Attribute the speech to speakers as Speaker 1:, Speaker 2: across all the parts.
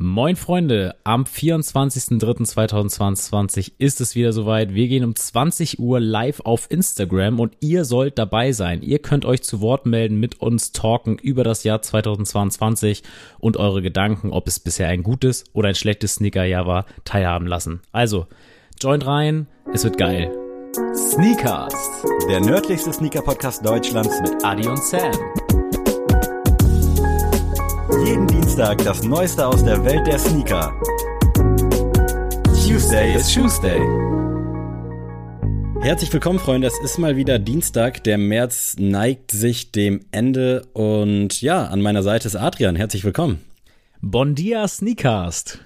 Speaker 1: Moin Freunde, am 24.03.2022 ist es wieder soweit. Wir gehen um 20 Uhr live auf Instagram und ihr sollt dabei sein. Ihr könnt euch zu Wort melden, mit uns talken über das Jahr 2022 und eure Gedanken, ob es bisher ein gutes oder ein schlechtes Sneakerjahr war, teilhaben lassen. Also, joint rein, es wird geil.
Speaker 2: Sneakers, der nördlichste Sneaker-Podcast Deutschlands mit
Speaker 1: Adi und Sam.
Speaker 2: Jeden Dienstag das Neueste aus der Welt der Sneaker. Tuesday is Tuesday. Herzlich willkommen, Freunde. Es ist mal wieder Dienstag. Der März neigt sich dem Ende. Und ja, an meiner Seite ist Adrian. Herzlich willkommen.
Speaker 1: Bon dia Sneakast.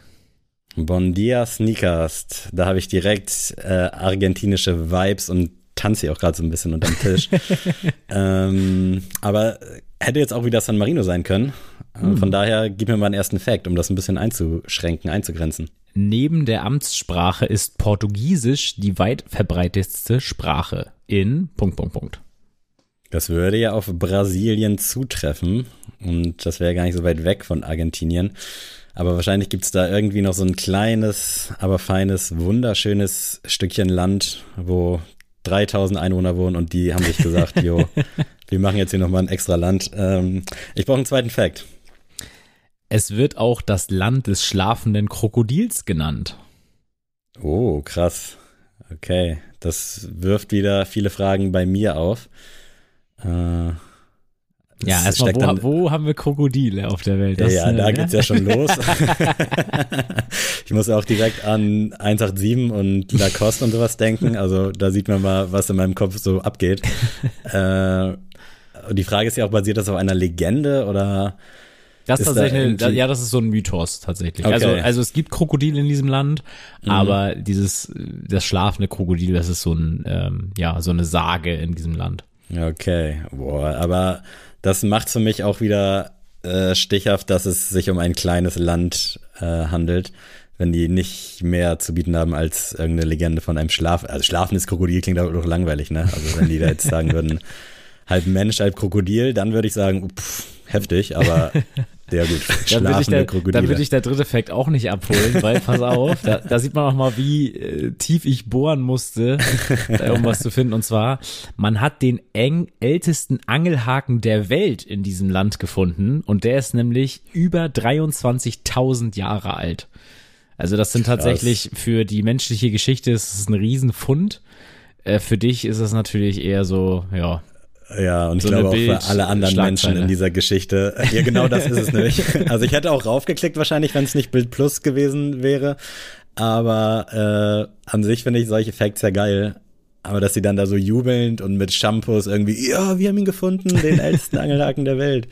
Speaker 2: Bon dia Sneakast. Da habe ich direkt äh, argentinische Vibes und tanze hier auch gerade so ein bisschen unterm Tisch. ähm, aber hätte jetzt auch wieder San Marino sein können. Hm. Von daher gib mir mal einen ersten Fact, um das ein bisschen einzuschränken, einzugrenzen.
Speaker 1: Neben der Amtssprache ist Portugiesisch die weit verbreitetste Sprache in Punkt, Punkt, Punkt.
Speaker 2: Das würde ja auf Brasilien zutreffen und das wäre gar nicht so weit weg von Argentinien. Aber wahrscheinlich gibt es da irgendwie noch so ein kleines, aber feines, wunderschönes Stückchen Land, wo 3000 Einwohner wohnen und die haben sich gesagt, jo, wir machen jetzt hier nochmal ein extra Land. Ähm, ich brauche einen zweiten Fact.
Speaker 1: Es wird auch das Land des schlafenden Krokodils genannt.
Speaker 2: Oh, krass. Okay, das wirft wieder viele Fragen bei mir auf.
Speaker 1: Äh, ja, erstmal, wo, wo, haben wir Krokodile auf der Welt?
Speaker 2: Das, ja, ja, da äh, geht's ja schon los. ich muss auch direkt an 187 und Lacoste und sowas denken. Also da sieht man mal, was in meinem Kopf so abgeht. äh, und die Frage ist ja auch, basiert das auf einer Legende oder
Speaker 1: das ist tatsächlich, da ja, das ist so ein Mythos tatsächlich. Okay. Also, also es gibt Krokodile in diesem Land, mhm. aber dieses, das schlafende Krokodil, das ist so ein, ähm, ja, so eine Sage in diesem Land.
Speaker 2: Okay, boah, aber das macht für mich auch wieder äh, stichhaft, dass es sich um ein kleines Land äh, handelt, wenn die nicht mehr zu bieten haben als irgendeine Legende von einem Schlaf, also schlafendes Krokodil klingt aber doch langweilig, ne? Also wenn die da jetzt sagen würden, halb Mensch, halb Krokodil, dann würde ich sagen, pff, heftig, aber sehr gut.
Speaker 1: dann würde ich, der, dann würd ich der dritte Fakt auch nicht abholen, weil, pass auf, da, da sieht man auch mal, wie äh, tief ich bohren musste, äh, um was zu finden. Und zwar, man hat den eng ältesten Angelhaken der Welt in diesem Land gefunden und der ist nämlich über 23.000 Jahre alt. Also das sind Krass. tatsächlich für die menschliche Geschichte ist es ein Riesenfund. Äh, für dich ist es natürlich eher so, ja,
Speaker 2: ja, und so ich glaube auch für alle anderen Menschen in dieser Geschichte. Ja, genau das ist es nämlich. Also ich hätte auch raufgeklickt wahrscheinlich, wenn es nicht Bild Plus gewesen wäre. Aber äh, an sich finde ich solche Facts ja geil. Aber dass sie dann da so jubelnd und mit Shampoos irgendwie, ja, wir haben ihn gefunden, den ältesten Angelhaken der Welt.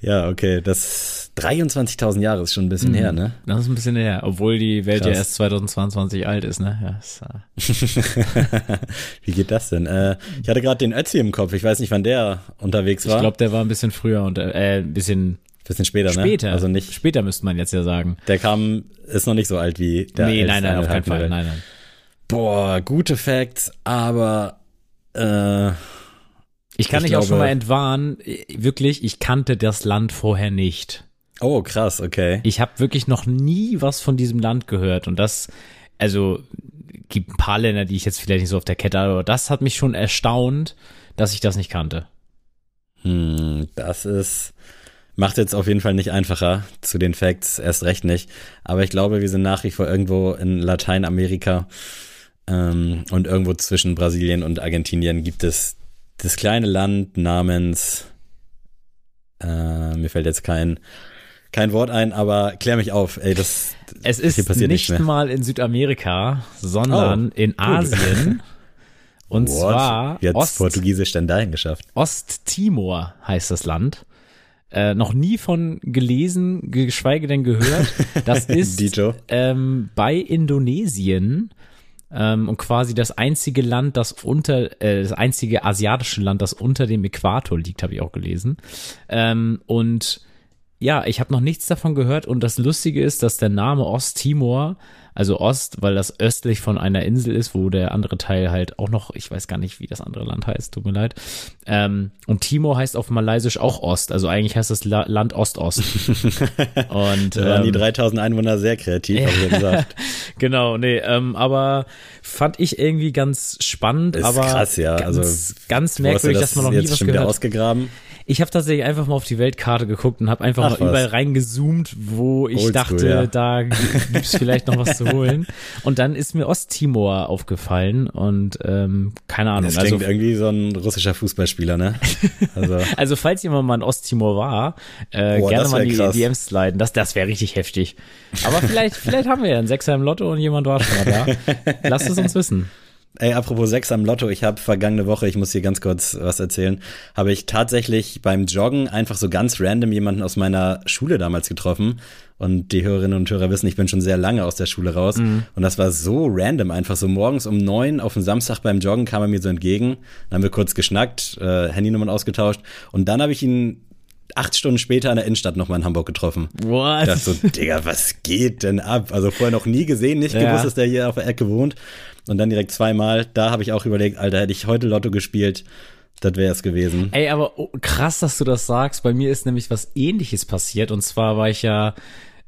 Speaker 2: Ja, okay, das 23.000 Jahre ist schon ein bisschen mhm. her, ne?
Speaker 1: Das ist ein bisschen her, obwohl die Welt Krass. ja erst 2022 alt ist, ne? Ja, ist,
Speaker 2: äh Wie geht das denn? Äh, ich hatte gerade den Ötzi im Kopf, ich weiß nicht, wann der unterwegs war.
Speaker 1: Ich glaube, der war ein bisschen früher und äh, ein bisschen
Speaker 2: Bisschen später,
Speaker 1: später,
Speaker 2: ne?
Speaker 1: Später. Also nicht. Später müsste man jetzt ja sagen.
Speaker 2: Der kam, ist noch nicht so alt wie der.
Speaker 1: Nee, nein, nein, auf keinen Fall. Nein, nein.
Speaker 2: Boah, gute Facts, aber äh,
Speaker 1: ich kann ich dich glaube, auch schon mal entwarnen, wirklich, ich kannte das Land vorher nicht.
Speaker 2: Oh, krass, okay.
Speaker 1: Ich habe wirklich noch nie was von diesem Land gehört und das, also gibt ein paar Länder, die ich jetzt vielleicht nicht so auf der Kette habe, aber das hat mich schon erstaunt, dass ich das nicht kannte.
Speaker 2: Hm, das ist, macht jetzt auf jeden Fall nicht einfacher zu den Facts, erst recht nicht. Aber ich glaube, wir sind nach wie vor irgendwo in Lateinamerika ähm, und irgendwo zwischen Brasilien und Argentinien gibt es das kleine Land namens, äh, mir fällt jetzt kein, kein Wort ein, aber klär mich auf, ey, das
Speaker 1: Es ist passiert nicht mal in Südamerika, sondern oh, in Asien. Und What? zwar
Speaker 2: Wie Ost, Portugiesisch denn dahin geschafft?
Speaker 1: Osttimor heißt das Land. Äh, noch nie von gelesen, geschweige denn gehört. Das ist ähm, bei Indonesien ähm, und quasi das einzige Land, das unter, äh, das einzige asiatische Land, das unter dem Äquator liegt, habe ich auch gelesen. Ähm, und ja, ich habe noch nichts davon gehört und das Lustige ist, dass der Name Osttimor, also Ost, weil das östlich von einer Insel ist, wo der andere Teil halt auch noch, ich weiß gar nicht, wie das andere Land heißt, tut mir leid. Ähm, und Timor heißt auf Malaysisch auch Ost, also eigentlich heißt das La Land Ost-Ost.
Speaker 2: und da waren ähm, die 3000 Einwohner sehr kreativ, haben wir gesagt.
Speaker 1: genau, nee, ähm, aber fand ich irgendwie ganz spannend, ist aber
Speaker 2: krass, ja.
Speaker 1: ganz,
Speaker 2: also
Speaker 1: ganz merkwürdig, das dass man noch nie was
Speaker 2: schon
Speaker 1: gehört.
Speaker 2: Wieder ausgegraben.
Speaker 1: Ich habe tatsächlich einfach mal auf die Weltkarte geguckt und habe einfach Ach, mal was. überall reingezoomt, wo ich Oldschool, dachte, ja. da gibt's vielleicht noch was zu holen. Und dann ist mir Osttimor aufgefallen und ähm, keine Ahnung.
Speaker 2: Das klingt also, irgendwie so ein russischer Fußballspieler, ne?
Speaker 1: Also, also falls jemand mal in Osttimor war, äh, Boah, gerne mal die krass. DMs sliden. Das, das wäre richtig heftig. Aber vielleicht, vielleicht haben wir ja einen Sechser im Lotto und jemand war schon mal da. Lasst es uns wissen.
Speaker 2: Ey, apropos Sex am Lotto, ich habe vergangene Woche, ich muss hier ganz kurz was erzählen, habe ich tatsächlich beim Joggen einfach so ganz random jemanden aus meiner Schule damals getroffen. Und die Hörerinnen und Hörer wissen, ich bin schon sehr lange aus der Schule raus. Mhm. Und das war so random, einfach so morgens um neun auf dem Samstag beim Joggen kam er mir so entgegen. Dann haben wir kurz geschnackt, äh, Handynummern ausgetauscht. Und dann habe ich ihn acht Stunden später in der Innenstadt nochmal in Hamburg getroffen.
Speaker 1: What? Ich
Speaker 2: dachte so, Digga, was geht denn ab? Also vorher noch nie gesehen, nicht ja. gewusst, dass der hier auf der Ecke wohnt. Und dann direkt zweimal. Da habe ich auch überlegt, Alter, hätte ich heute Lotto gespielt, das wäre es gewesen.
Speaker 1: Ey, aber oh, krass, dass du das sagst. Bei mir ist nämlich was ähnliches passiert. Und zwar war ich ja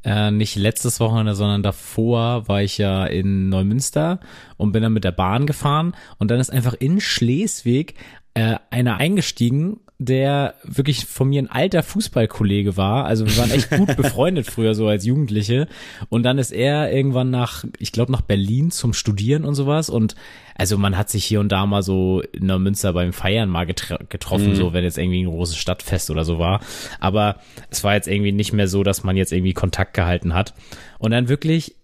Speaker 1: äh, nicht letztes Wochenende, sondern davor war ich ja in Neumünster und bin dann mit der Bahn gefahren. Und dann ist einfach in Schleswig äh, einer eingestiegen der wirklich von mir ein alter Fußballkollege war. Also wir waren echt gut befreundet früher so als Jugendliche. Und dann ist er irgendwann nach, ich glaube nach Berlin zum Studieren und sowas. Und also man hat sich hier und da mal so in der Münster beim Feiern mal getroffen, mhm. so wenn jetzt irgendwie ein großes Stadtfest oder so war. Aber es war jetzt irgendwie nicht mehr so, dass man jetzt irgendwie Kontakt gehalten hat. Und dann wirklich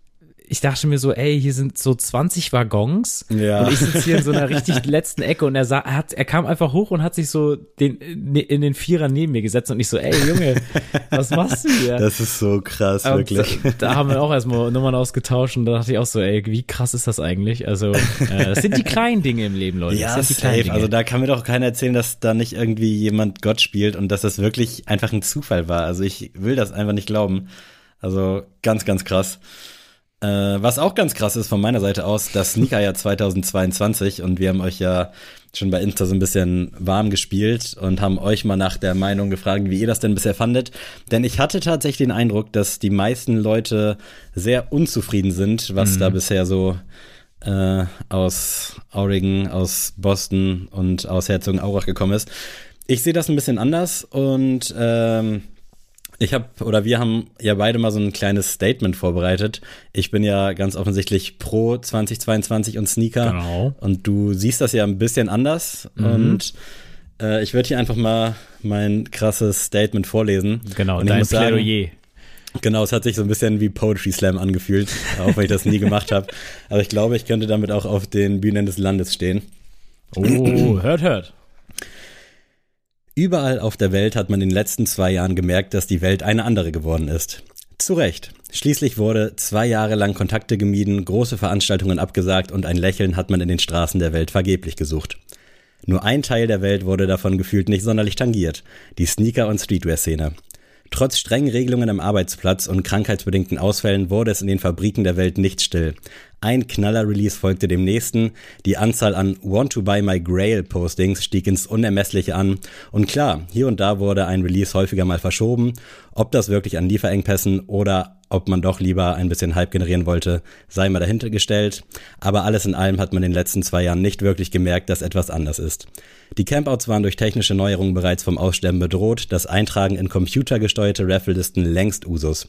Speaker 1: ich dachte mir so, ey, hier sind so 20 Waggons ja. und ich sitze hier in so einer richtig letzten Ecke und er sah, er hat, er kam einfach hoch und hat sich so den, ne, in den Vierer neben mir gesetzt und ich so, ey, Junge, was machst du hier?
Speaker 2: Das ist so krass, und wirklich.
Speaker 1: Da, da, haben wir auch erstmal Nummern ausgetauscht und da dachte ich auch so, ey, wie krass ist das eigentlich? Also, äh, das sind die kleinen Dinge im Leben, Leute.
Speaker 2: Ja, safe. Also da kann mir doch keiner erzählen, dass da nicht irgendwie jemand Gott spielt und dass das wirklich einfach ein Zufall war. Also ich will das einfach nicht glauben. Also ganz, ganz krass. Äh, was auch ganz krass ist von meiner Seite aus, das Sneaker-Jahr 2022 und wir haben euch ja schon bei Insta so ein bisschen warm gespielt und haben euch mal nach der Meinung gefragt, wie ihr das denn bisher fandet. Denn ich hatte tatsächlich den Eindruck, dass die meisten Leute sehr unzufrieden sind, was mhm. da bisher so äh, aus Oregon, aus Boston und aus Herzogenaurach gekommen ist. Ich sehe das ein bisschen anders und ähm, ich habe oder wir haben ja beide mal so ein kleines Statement vorbereitet. Ich bin ja ganz offensichtlich pro 2022 und Sneaker. Genau. Und du siehst das ja ein bisschen anders. Mhm. Und äh, ich würde hier einfach mal mein krasses Statement vorlesen.
Speaker 1: Genau, und dein muss sagen, Plädoyer.
Speaker 2: Genau, es hat sich so ein bisschen wie Poetry Slam angefühlt, auch wenn ich das nie gemacht habe. Aber ich glaube, ich könnte damit auch auf den Bühnen des Landes stehen.
Speaker 1: Oh, hört, hört.
Speaker 2: Überall auf der Welt hat man in den letzten zwei Jahren gemerkt, dass die Welt eine andere geworden ist. Zu Recht. Schließlich wurde zwei Jahre lang Kontakte gemieden, große Veranstaltungen abgesagt und ein Lächeln hat man in den Straßen der Welt vergeblich gesucht. Nur ein Teil der Welt wurde davon gefühlt nicht sonderlich tangiert, die Sneaker- und Streetwear-Szene. Trotz strengen Regelungen am Arbeitsplatz und krankheitsbedingten Ausfällen wurde es in den Fabriken der Welt nicht still. Ein Knaller-Release folgte dem nächsten, die Anzahl an Want to Buy My Grail Postings stieg ins Unermessliche an. Und klar, hier und da wurde ein Release häufiger mal verschoben, ob das wirklich an Lieferengpässen oder ob man doch lieber ein bisschen Hype generieren wollte, sei mal dahinter gestellt, aber alles in allem hat man in den letzten zwei Jahren nicht wirklich gemerkt, dass etwas anders ist. Die Campouts waren durch technische Neuerungen bereits vom Aussterben bedroht, das Eintragen in computergesteuerte Raffle-Listen längst Usus.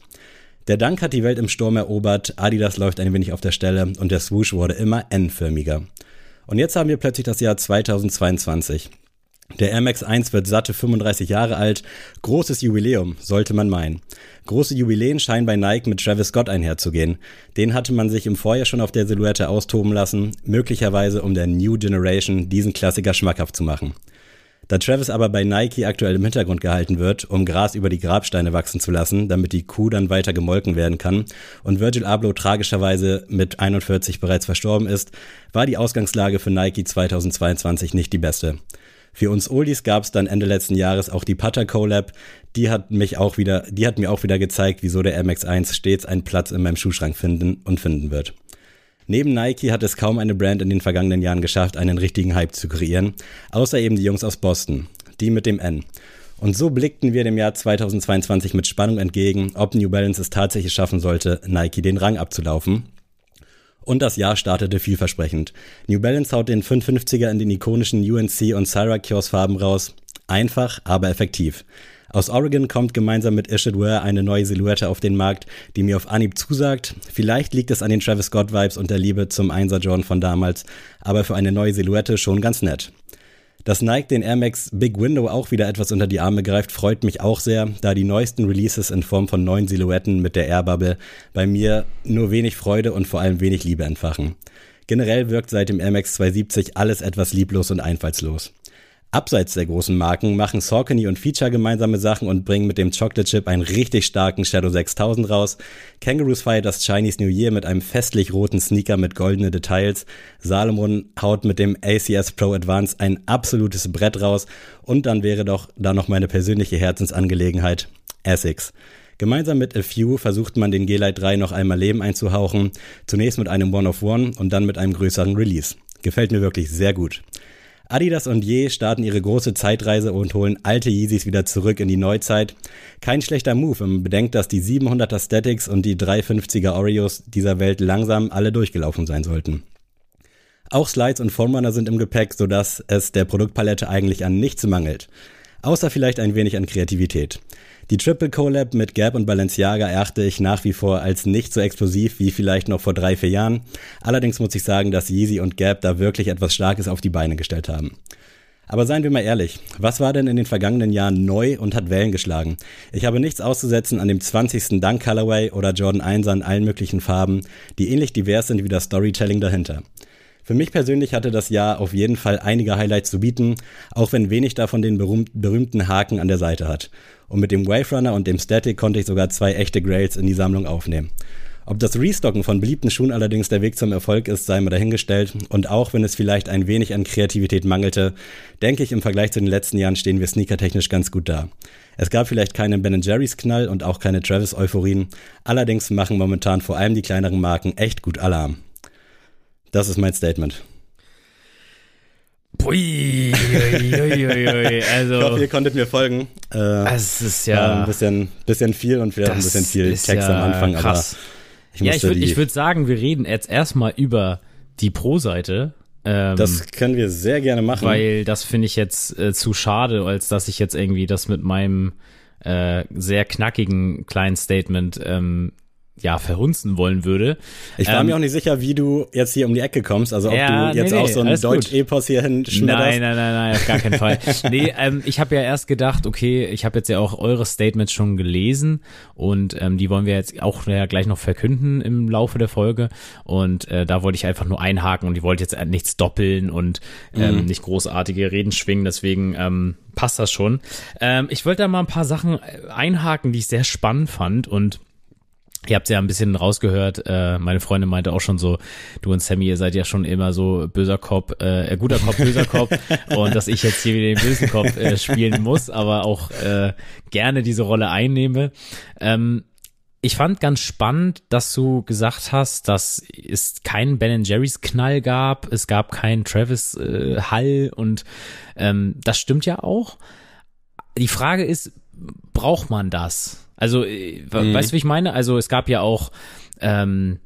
Speaker 2: Der Dank hat die Welt im Sturm erobert, Adidas läuft ein wenig auf der Stelle und der Swoosh wurde immer N-förmiger. Und jetzt haben wir plötzlich das Jahr 2022. Der Air Max 1 wird satte 35 Jahre alt. Großes Jubiläum, sollte man meinen. Große Jubiläen scheinen bei Nike mit Travis Scott einherzugehen. Den hatte man sich im Vorjahr schon auf der Silhouette austoben lassen, möglicherweise um der New Generation diesen Klassiker schmackhaft zu machen. Da Travis aber bei Nike aktuell im Hintergrund gehalten wird, um Gras über die Grabsteine wachsen zu lassen, damit die Kuh dann weiter gemolken werden kann, und Virgil Abloh tragischerweise mit 41 bereits verstorben ist, war die Ausgangslage für Nike 2022 nicht die beste. Für uns Oldies gab es dann Ende letzten Jahres auch die Putter Collab. Die hat mich auch wieder, die hat mir auch wieder gezeigt, wieso der MX1 stets einen Platz in meinem Schuhschrank finden und finden wird. Neben Nike hat es kaum eine Brand in den vergangenen Jahren geschafft, einen richtigen Hype zu kreieren, außer eben die Jungs aus Boston, die mit dem N. Und so blickten wir dem Jahr 2022 mit Spannung entgegen, ob New Balance es tatsächlich schaffen sollte, Nike den Rang abzulaufen. Und das Jahr startete vielversprechend. New Balance haut den 550er in den ikonischen UNC und Syracuse Farben raus. Einfach, aber effektiv. Aus Oregon kommt gemeinsam mit Ishid Ware eine neue Silhouette auf den Markt, die mir auf Anhieb zusagt. Vielleicht liegt es an den Travis Scott Vibes und der Liebe zum 1er Jordan von damals, aber für eine neue Silhouette schon ganz nett. Dass Nike den Air Max Big Window auch wieder etwas unter die Arme greift, freut mich auch sehr, da die neuesten Releases in Form von neuen Silhouetten mit der Air Bubble bei mir nur wenig Freude und vor allem wenig Liebe entfachen. Generell wirkt seit dem Air Max 270 alles etwas lieblos und einfallslos. Abseits der großen Marken machen Saucony und Feature gemeinsame Sachen und bringen mit dem Chocolate Chip einen richtig starken Shadow 6000 raus. Kangaroos feiert das Chinese New Year mit einem festlich roten Sneaker mit goldenen Details. Salomon haut mit dem ACS Pro Advance ein absolutes Brett raus. Und dann wäre doch da noch meine persönliche Herzensangelegenheit, Essex. Gemeinsam mit A Few versucht man den G-Lite 3 noch einmal Leben einzuhauchen. Zunächst mit einem One of One und dann mit einem größeren Release. Gefällt mir wirklich sehr gut. Adidas und Ye starten ihre große Zeitreise und holen alte Yeezys wieder zurück in die Neuzeit. Kein schlechter Move, wenn man bedenkt, dass die 700er Statics und die 350er Oreos dieser Welt langsam alle durchgelaufen sein sollten. Auch Slides und Formrunner sind im Gepäck, sodass es der Produktpalette eigentlich an nichts mangelt. Außer vielleicht ein wenig an Kreativität. Die Triple Collab mit Gap und Balenciaga erachte ich nach wie vor als nicht so explosiv wie vielleicht noch vor drei, vier Jahren. Allerdings muss ich sagen, dass Yeezy und Gap da wirklich etwas Starkes auf die Beine gestellt haben. Aber seien wir mal ehrlich, was war denn in den vergangenen Jahren neu und hat Wellen geschlagen? Ich habe nichts auszusetzen an dem 20. Dunk Colorway oder Jordan 1 in allen möglichen Farben, die ähnlich divers sind wie das Storytelling dahinter. Für mich persönlich hatte das Jahr auf jeden Fall einige Highlights zu bieten, auch wenn wenig davon den berühmten Haken an der Seite hat. Und mit dem Wave Runner und dem Static konnte ich sogar zwei echte Grails in die Sammlung aufnehmen. Ob das Restocken von beliebten Schuhen allerdings der Weg zum Erfolg ist, sei mal dahingestellt. Und auch wenn es vielleicht ein wenig an Kreativität mangelte, denke ich, im Vergleich zu den letzten Jahren stehen wir sneakertechnisch ganz gut da. Es gab vielleicht keinen Ben Jerry's Knall und auch keine Travis Euphorien. Allerdings machen momentan vor allem die kleineren Marken echt gut Alarm. Das ist mein Statement.
Speaker 1: Pui, ui, ui, ui, also,
Speaker 2: ich hoffe, ihr konntet mir folgen.
Speaker 1: Äh, es ist ja
Speaker 2: ein bisschen, bisschen viel und vielleicht ein bisschen viel Text ja am Anfang, krass. aber
Speaker 1: ich Ja, ich würde würd sagen, wir reden jetzt erstmal über die Pro-Seite.
Speaker 2: Ähm, das können wir sehr gerne machen.
Speaker 1: Weil das finde ich jetzt äh, zu schade, als dass ich jetzt irgendwie das mit meinem äh, sehr knackigen kleinen Statement ähm, ja, verhunzen wollen würde.
Speaker 2: Ich war ähm, mir auch nicht sicher, wie du jetzt hier um die Ecke kommst. Also ob ja, du jetzt nee, auch so ein Deutsch-Epos hier hinschmetterst.
Speaker 1: Nein, nein, nein, nein, auf gar keinen Fall. nee, ähm, ich habe ja erst gedacht, okay, ich habe jetzt ja auch eure Statements schon gelesen und ähm, die wollen wir jetzt auch ja, gleich noch verkünden im Laufe der Folge. Und äh, da wollte ich einfach nur einhaken und ich wollte jetzt nichts doppeln und ähm, mhm. nicht großartige Reden schwingen. Deswegen ähm, passt das schon. Ähm, ich wollte da mal ein paar Sachen einhaken, die ich sehr spannend fand und Ihr habt ja ein bisschen rausgehört, äh, meine Freundin meinte auch schon so, du und Sammy, ihr seid ja schon immer so böser Kopf, äh, guter Kopf, böser Kopf und dass ich jetzt hier wieder den bösen Kopf äh, spielen muss, aber auch äh, gerne diese Rolle einnehme. Ähm, ich fand ganz spannend, dass du gesagt hast, dass es keinen Ben Jerry's Knall gab, es gab keinen Travis äh, Hall und ähm, das stimmt ja auch. Die Frage ist, braucht man das? Also, äh, mhm. weißt du, wie ich meine? Also, es gab ja auch ähm,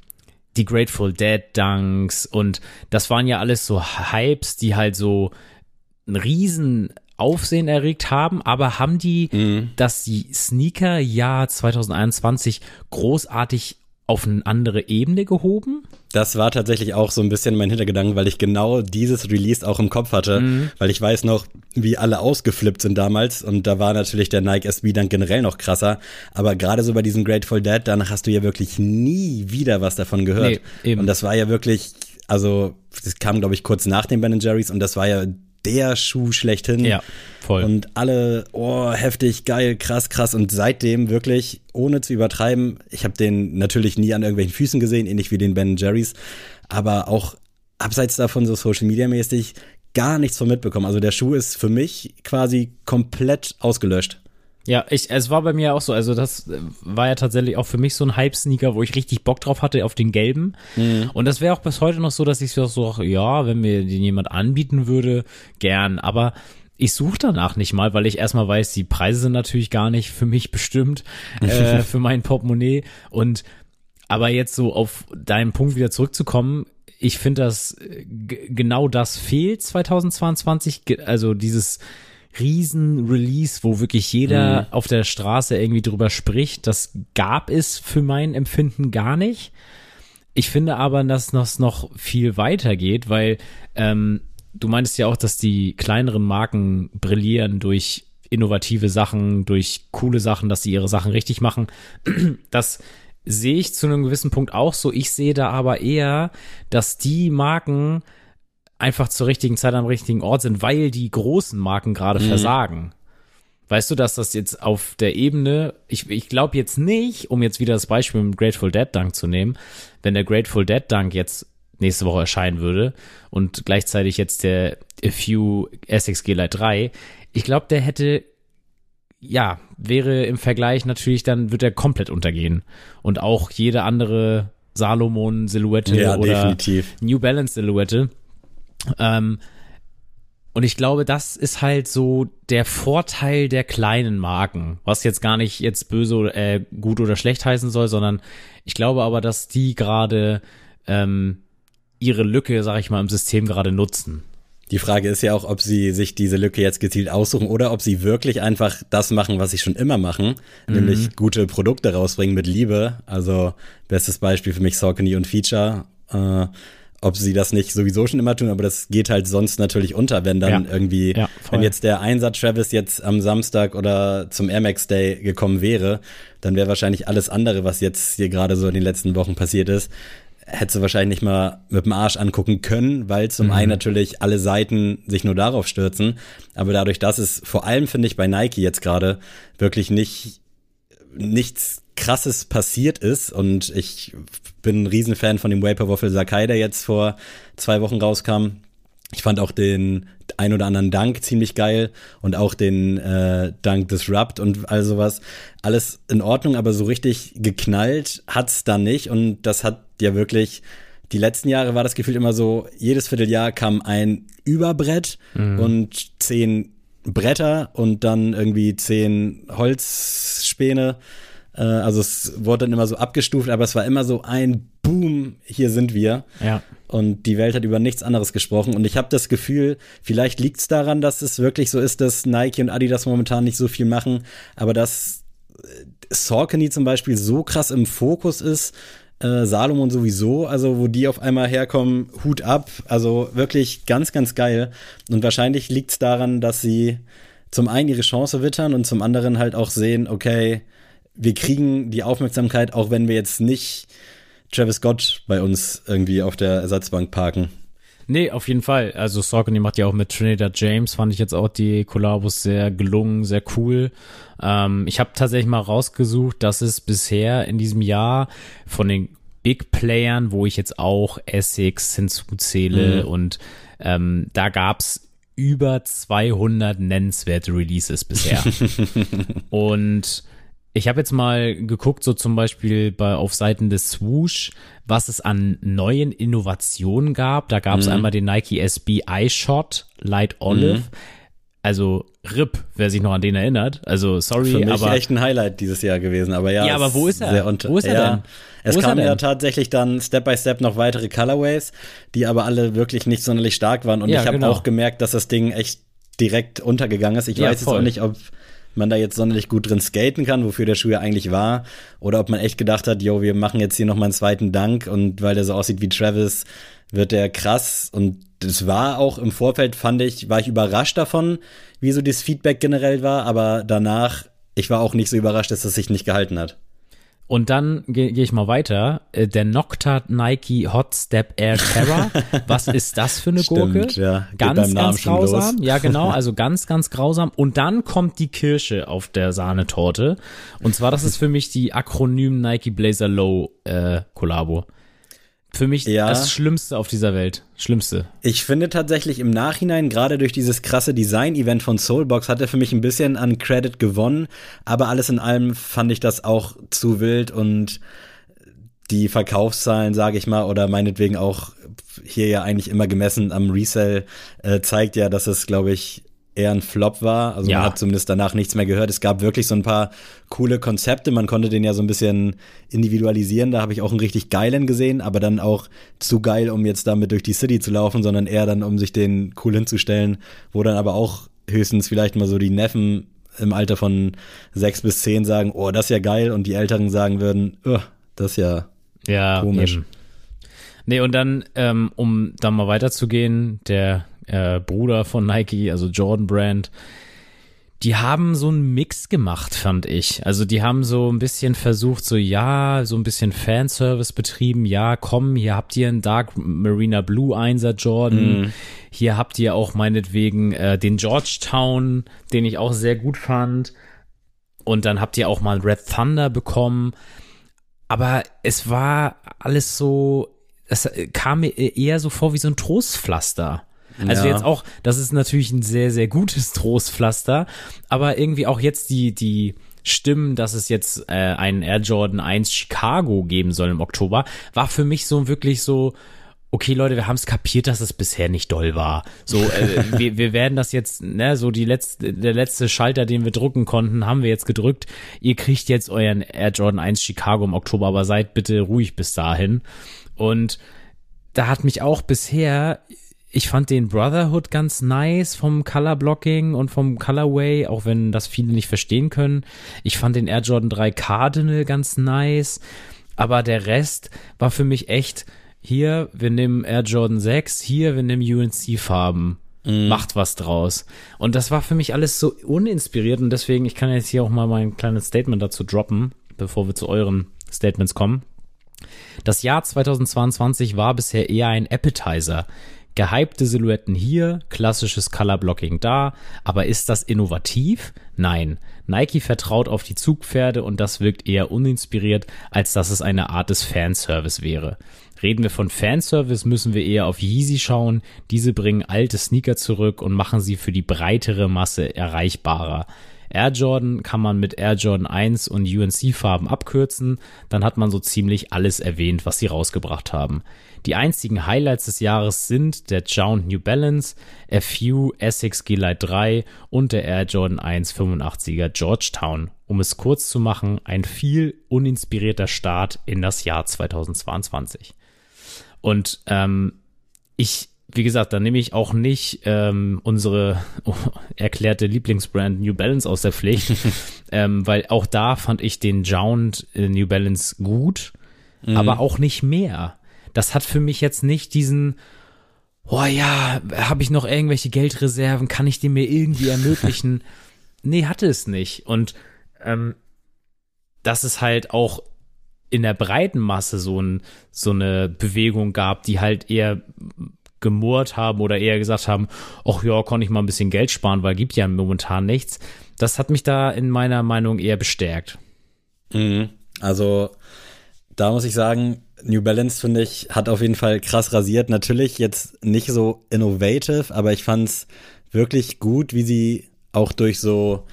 Speaker 1: die Grateful Dead Dunks und das waren ja alles so Hypes, die halt so einen riesen Aufsehen erregt haben, aber haben die mhm. das Sneaker-Jahr 2021 großartig auf eine andere Ebene gehoben?
Speaker 2: Das war tatsächlich auch so ein bisschen mein Hintergedanken, weil ich genau dieses Release auch im Kopf hatte, mhm. weil ich weiß noch, wie alle ausgeflippt sind damals und da war natürlich der Nike SB dann generell noch krasser, aber gerade so bei diesem Grateful Dead, danach hast du ja wirklich nie wieder was davon gehört. Nee, eben. Und das war ja wirklich, also das kam glaube ich kurz nach den Ben Jerry's und das war ja der Schuh schlechthin.
Speaker 1: Ja, voll.
Speaker 2: Und alle, oh, heftig, geil, krass, krass. Und seitdem wirklich, ohne zu übertreiben, ich habe den natürlich nie an irgendwelchen Füßen gesehen, ähnlich wie den Ben Jerry's, aber auch abseits davon so Social Media mäßig, gar nichts von mitbekommen. Also der Schuh ist für mich quasi komplett ausgelöscht.
Speaker 1: Ja, ich, es war bei mir auch so. Also, das äh, war ja tatsächlich auch für mich so ein Hype-Sneaker, wo ich richtig Bock drauf hatte, auf den gelben. Mhm. Und das wäre auch bis heute noch so, dass ich so, ja, wenn mir den jemand anbieten würde, gern. Aber ich suche danach nicht mal, weil ich erstmal weiß, die Preise sind natürlich gar nicht für mich bestimmt, äh, für mein Portemonnaie. Und aber jetzt so auf deinen Punkt wieder zurückzukommen, ich finde, dass äh, genau das fehlt 2022, also dieses Riesen-Release, wo wirklich jeder mhm. auf der Straße irgendwie drüber spricht. Das gab es für mein Empfinden gar nicht. Ich finde aber, dass das noch viel weiter geht, weil ähm, du meintest ja auch, dass die kleineren Marken brillieren durch innovative Sachen, durch coole Sachen, dass sie ihre Sachen richtig machen. Das sehe ich zu einem gewissen Punkt auch so. Ich sehe da aber eher, dass die Marken einfach zur richtigen Zeit am richtigen Ort sind, weil die großen Marken gerade mhm. versagen. Weißt du, dass das jetzt auf der Ebene, ich, ich glaube jetzt nicht, um jetzt wieder das Beispiel mit dem Grateful Dead Dunk zu nehmen, wenn der Grateful Dead Dunk jetzt nächste Woche erscheinen würde und gleichzeitig jetzt der A Few SXG Lite 3, ich glaube, der hätte ja, wäre im Vergleich natürlich, dann wird er komplett untergehen. Und auch jede andere Salomon-Silhouette ja, oder definitiv. New Balance-Silhouette ähm, und ich glaube, das ist halt so der Vorteil der kleinen Marken, was jetzt gar nicht jetzt böse äh, gut oder schlecht heißen soll, sondern ich glaube aber, dass die gerade ähm, ihre Lücke, sag ich mal, im System gerade nutzen.
Speaker 2: Die Frage ist ja auch, ob sie sich diese Lücke jetzt gezielt aussuchen oder ob sie wirklich einfach das machen, was sie schon immer machen, mhm. nämlich gute Produkte rausbringen mit Liebe. Also bestes Beispiel für mich Saucony und Feature. Äh, ob sie das nicht sowieso schon immer tun, aber das geht halt sonst natürlich unter, wenn dann ja. irgendwie, ja, wenn jetzt der Einsatz Travis jetzt am Samstag oder zum Air Max Day gekommen wäre, dann wäre wahrscheinlich alles andere, was jetzt hier gerade so in den letzten Wochen passiert ist, hätte sie wahrscheinlich nicht mal mit dem Arsch angucken können, weil zum mhm. einen natürlich alle Seiten sich nur darauf stürzen, aber dadurch, dass es vor allem, finde ich, bei Nike jetzt gerade wirklich nicht nichts krasses passiert ist und ich bin ein Riesenfan von dem Vaporwaffle Sakai, der jetzt vor zwei Wochen rauskam. Ich fand auch den ein oder anderen Dank ziemlich geil und auch den äh, Dank Disrupt und all sowas. Alles in Ordnung, aber so richtig geknallt hat's dann nicht und das hat ja wirklich die letzten Jahre war das Gefühl immer so, jedes Vierteljahr kam ein Überbrett mhm. und zehn Bretter und dann irgendwie zehn Holzspäne äh, also es wurde dann immer so abgestuft, aber es war immer so ein Boom, hier sind wir.
Speaker 1: Ja.
Speaker 2: Und die Welt hat über nichts anderes gesprochen. Und ich habe das Gefühl, vielleicht liegt es daran, dass es wirklich so ist, dass Nike und Adidas momentan nicht so viel machen, aber dass äh, Saucony zum Beispiel so krass im Fokus ist, äh, Salomon sowieso, also wo die auf einmal herkommen, Hut ab, also wirklich ganz, ganz geil. Und wahrscheinlich liegt es daran, dass sie zum einen ihre Chance wittern und zum anderen halt auch sehen, okay, wir kriegen die Aufmerksamkeit, auch wenn wir jetzt nicht Travis Scott bei uns irgendwie auf der Ersatzbank parken.
Speaker 1: Nee, auf jeden Fall. Also Saucony macht ja auch mit Trinidad James, fand ich jetzt auch die Kollabos sehr gelungen, sehr cool. Ähm, ich habe tatsächlich mal rausgesucht, dass es bisher in diesem Jahr von den Big Playern, wo ich jetzt auch Essex hinzuzähle mhm. und ähm, da gab's über 200 nennenswerte Releases bisher. und ich habe jetzt mal geguckt, so zum Beispiel bei auf Seiten des Swoosh, was es an neuen Innovationen gab. Da gab es mhm. einmal den Nike SB iShot Light Olive. Mhm. Also RIP, wer sich noch an den erinnert. Also sorry,
Speaker 2: Für mich
Speaker 1: aber
Speaker 2: echt ein Highlight dieses Jahr gewesen. Aber ja,
Speaker 1: ja, aber wo ist er?
Speaker 2: wo ist er ja, denn? Es kamen ja tatsächlich dann Step by Step noch weitere Colorways, die aber alle wirklich nicht sonderlich stark waren. Und ja, ich habe genau. auch gemerkt, dass das Ding echt direkt untergegangen ist. Ich ja, weiß voll. jetzt auch nicht, ob man da jetzt sonderlich gut drin skaten kann, wofür der Schuh ja eigentlich war, oder ob man echt gedacht hat, yo, wir machen jetzt hier nochmal einen zweiten Dank und weil der so aussieht wie Travis, wird der krass. Und das war auch im Vorfeld, fand ich, war ich überrascht davon, wie so das Feedback generell war, aber danach, ich war auch nicht so überrascht, dass das sich nicht gehalten hat.
Speaker 1: Und dann gehe geh ich mal weiter. Äh, der Nocta Nike Hot Step Air Terra. Was ist das für eine Gurke?
Speaker 2: Stimmt, ja.
Speaker 1: Ganz, ganz grausam. Ja, genau. Also ganz, ganz grausam. Und dann kommt die Kirsche auf der Sahnetorte. Und zwar, das ist für mich die Akronym Nike Blazer Low äh, Kollabo. Für mich ja. das Schlimmste auf dieser Welt. Schlimmste.
Speaker 2: Ich finde tatsächlich im Nachhinein, gerade durch dieses krasse Design-Event von Soulbox, hat er für mich ein bisschen an Credit gewonnen. Aber alles in allem fand ich das auch zu wild und die Verkaufszahlen, sage ich mal, oder meinetwegen auch hier ja eigentlich immer gemessen am Resell, äh, zeigt ja, dass es, glaube ich, eher ein Flop war. Also ja. man hat zumindest danach nichts mehr gehört. Es gab wirklich so ein paar coole Konzepte. Man konnte den ja so ein bisschen individualisieren. Da habe ich auch einen richtig geilen gesehen, aber dann auch zu geil, um jetzt damit durch die City zu laufen, sondern eher dann, um sich den cool hinzustellen, wo dann aber auch höchstens vielleicht mal so die Neffen im Alter von sechs bis zehn sagen, oh, das ist ja geil, und die Älteren sagen würden, oh, das ist ja, ja komisch. Eben.
Speaker 1: Nee, und dann, ähm, um da mal weiterzugehen, der äh, Bruder von Nike, also Jordan Brand, die haben so einen Mix gemacht, fand ich. Also die haben so ein bisschen versucht, so ja, so ein bisschen Fanservice betrieben. Ja, komm, hier habt ihr einen Dark Marina Blue Einser Jordan. Mm. Hier habt ihr auch meinetwegen äh, den Georgetown, den ich auch sehr gut fand. Und dann habt ihr auch mal Red Thunder bekommen. Aber es war alles so, es kam mir eher so vor wie so ein Trostpflaster. Also ja. jetzt auch, das ist natürlich ein sehr, sehr gutes Trostpflaster, aber irgendwie auch jetzt die, die Stimmen, dass es jetzt äh, einen Air Jordan 1 Chicago geben soll im Oktober, war für mich so wirklich so, okay Leute, wir haben es kapiert, dass es bisher nicht doll war. So, äh, wir, wir werden das jetzt, ne, so die letzte, der letzte Schalter, den wir drucken konnten, haben wir jetzt gedrückt. Ihr kriegt jetzt euren Air Jordan 1 Chicago im Oktober, aber seid bitte ruhig bis dahin. Und da hat mich auch bisher ich fand den Brotherhood ganz nice vom Color Blocking und vom Colorway, auch wenn das viele nicht verstehen können. Ich fand den Air Jordan 3 Cardinal ganz nice, aber der Rest war für mich echt hier, wir nehmen Air Jordan 6, hier, wir nehmen UNC Farben. Mm. Macht was draus. Und das war für mich alles so uninspiriert und deswegen, ich kann jetzt hier auch mal mein kleines Statement dazu droppen, bevor wir zu euren Statements kommen. Das Jahr 2022 war bisher eher ein Appetizer. Gehypte Silhouetten hier, klassisches Color Blocking da, aber ist das innovativ? Nein. Nike vertraut auf die Zugpferde und das wirkt eher uninspiriert, als dass es eine Art des Fanservice wäre. Reden wir von Fanservice, müssen wir eher auf Yeezy schauen. Diese bringen alte Sneaker zurück und machen sie für die breitere Masse erreichbarer. Air Jordan kann man mit Air Jordan 1 und UNC Farben abkürzen, dann hat man so ziemlich alles erwähnt, was sie rausgebracht haben. Die einzigen Highlights des Jahres sind der Jound New Balance, FU Essex G-Lite 3 und der Air Jordan 1 85er Georgetown. Um es kurz zu machen, ein viel uninspirierter Start in das Jahr 2022. Und ähm, ich wie gesagt, da nehme ich auch nicht ähm, unsere oh, erklärte Lieblingsbrand New Balance aus der Pflicht, ähm, weil auch da fand ich den Jound New Balance gut, mhm. aber auch nicht mehr. Das hat für mich jetzt nicht diesen, oh ja, habe ich noch irgendwelche Geldreserven, kann ich die mir irgendwie ermöglichen? nee, hatte es nicht. Und ähm, dass es halt auch in der breiten Masse so, ein, so eine Bewegung gab, die halt eher gemurrt haben oder eher gesagt haben, ach ja, konnte ich mal ein bisschen Geld sparen, weil gibt ja momentan nichts. Das hat mich da in meiner Meinung eher bestärkt.
Speaker 2: Mhm. Also da muss ich sagen, New Balance finde ich hat auf jeden Fall krass rasiert. Natürlich jetzt nicht so innovative, aber ich fand es wirklich gut, wie sie auch durch so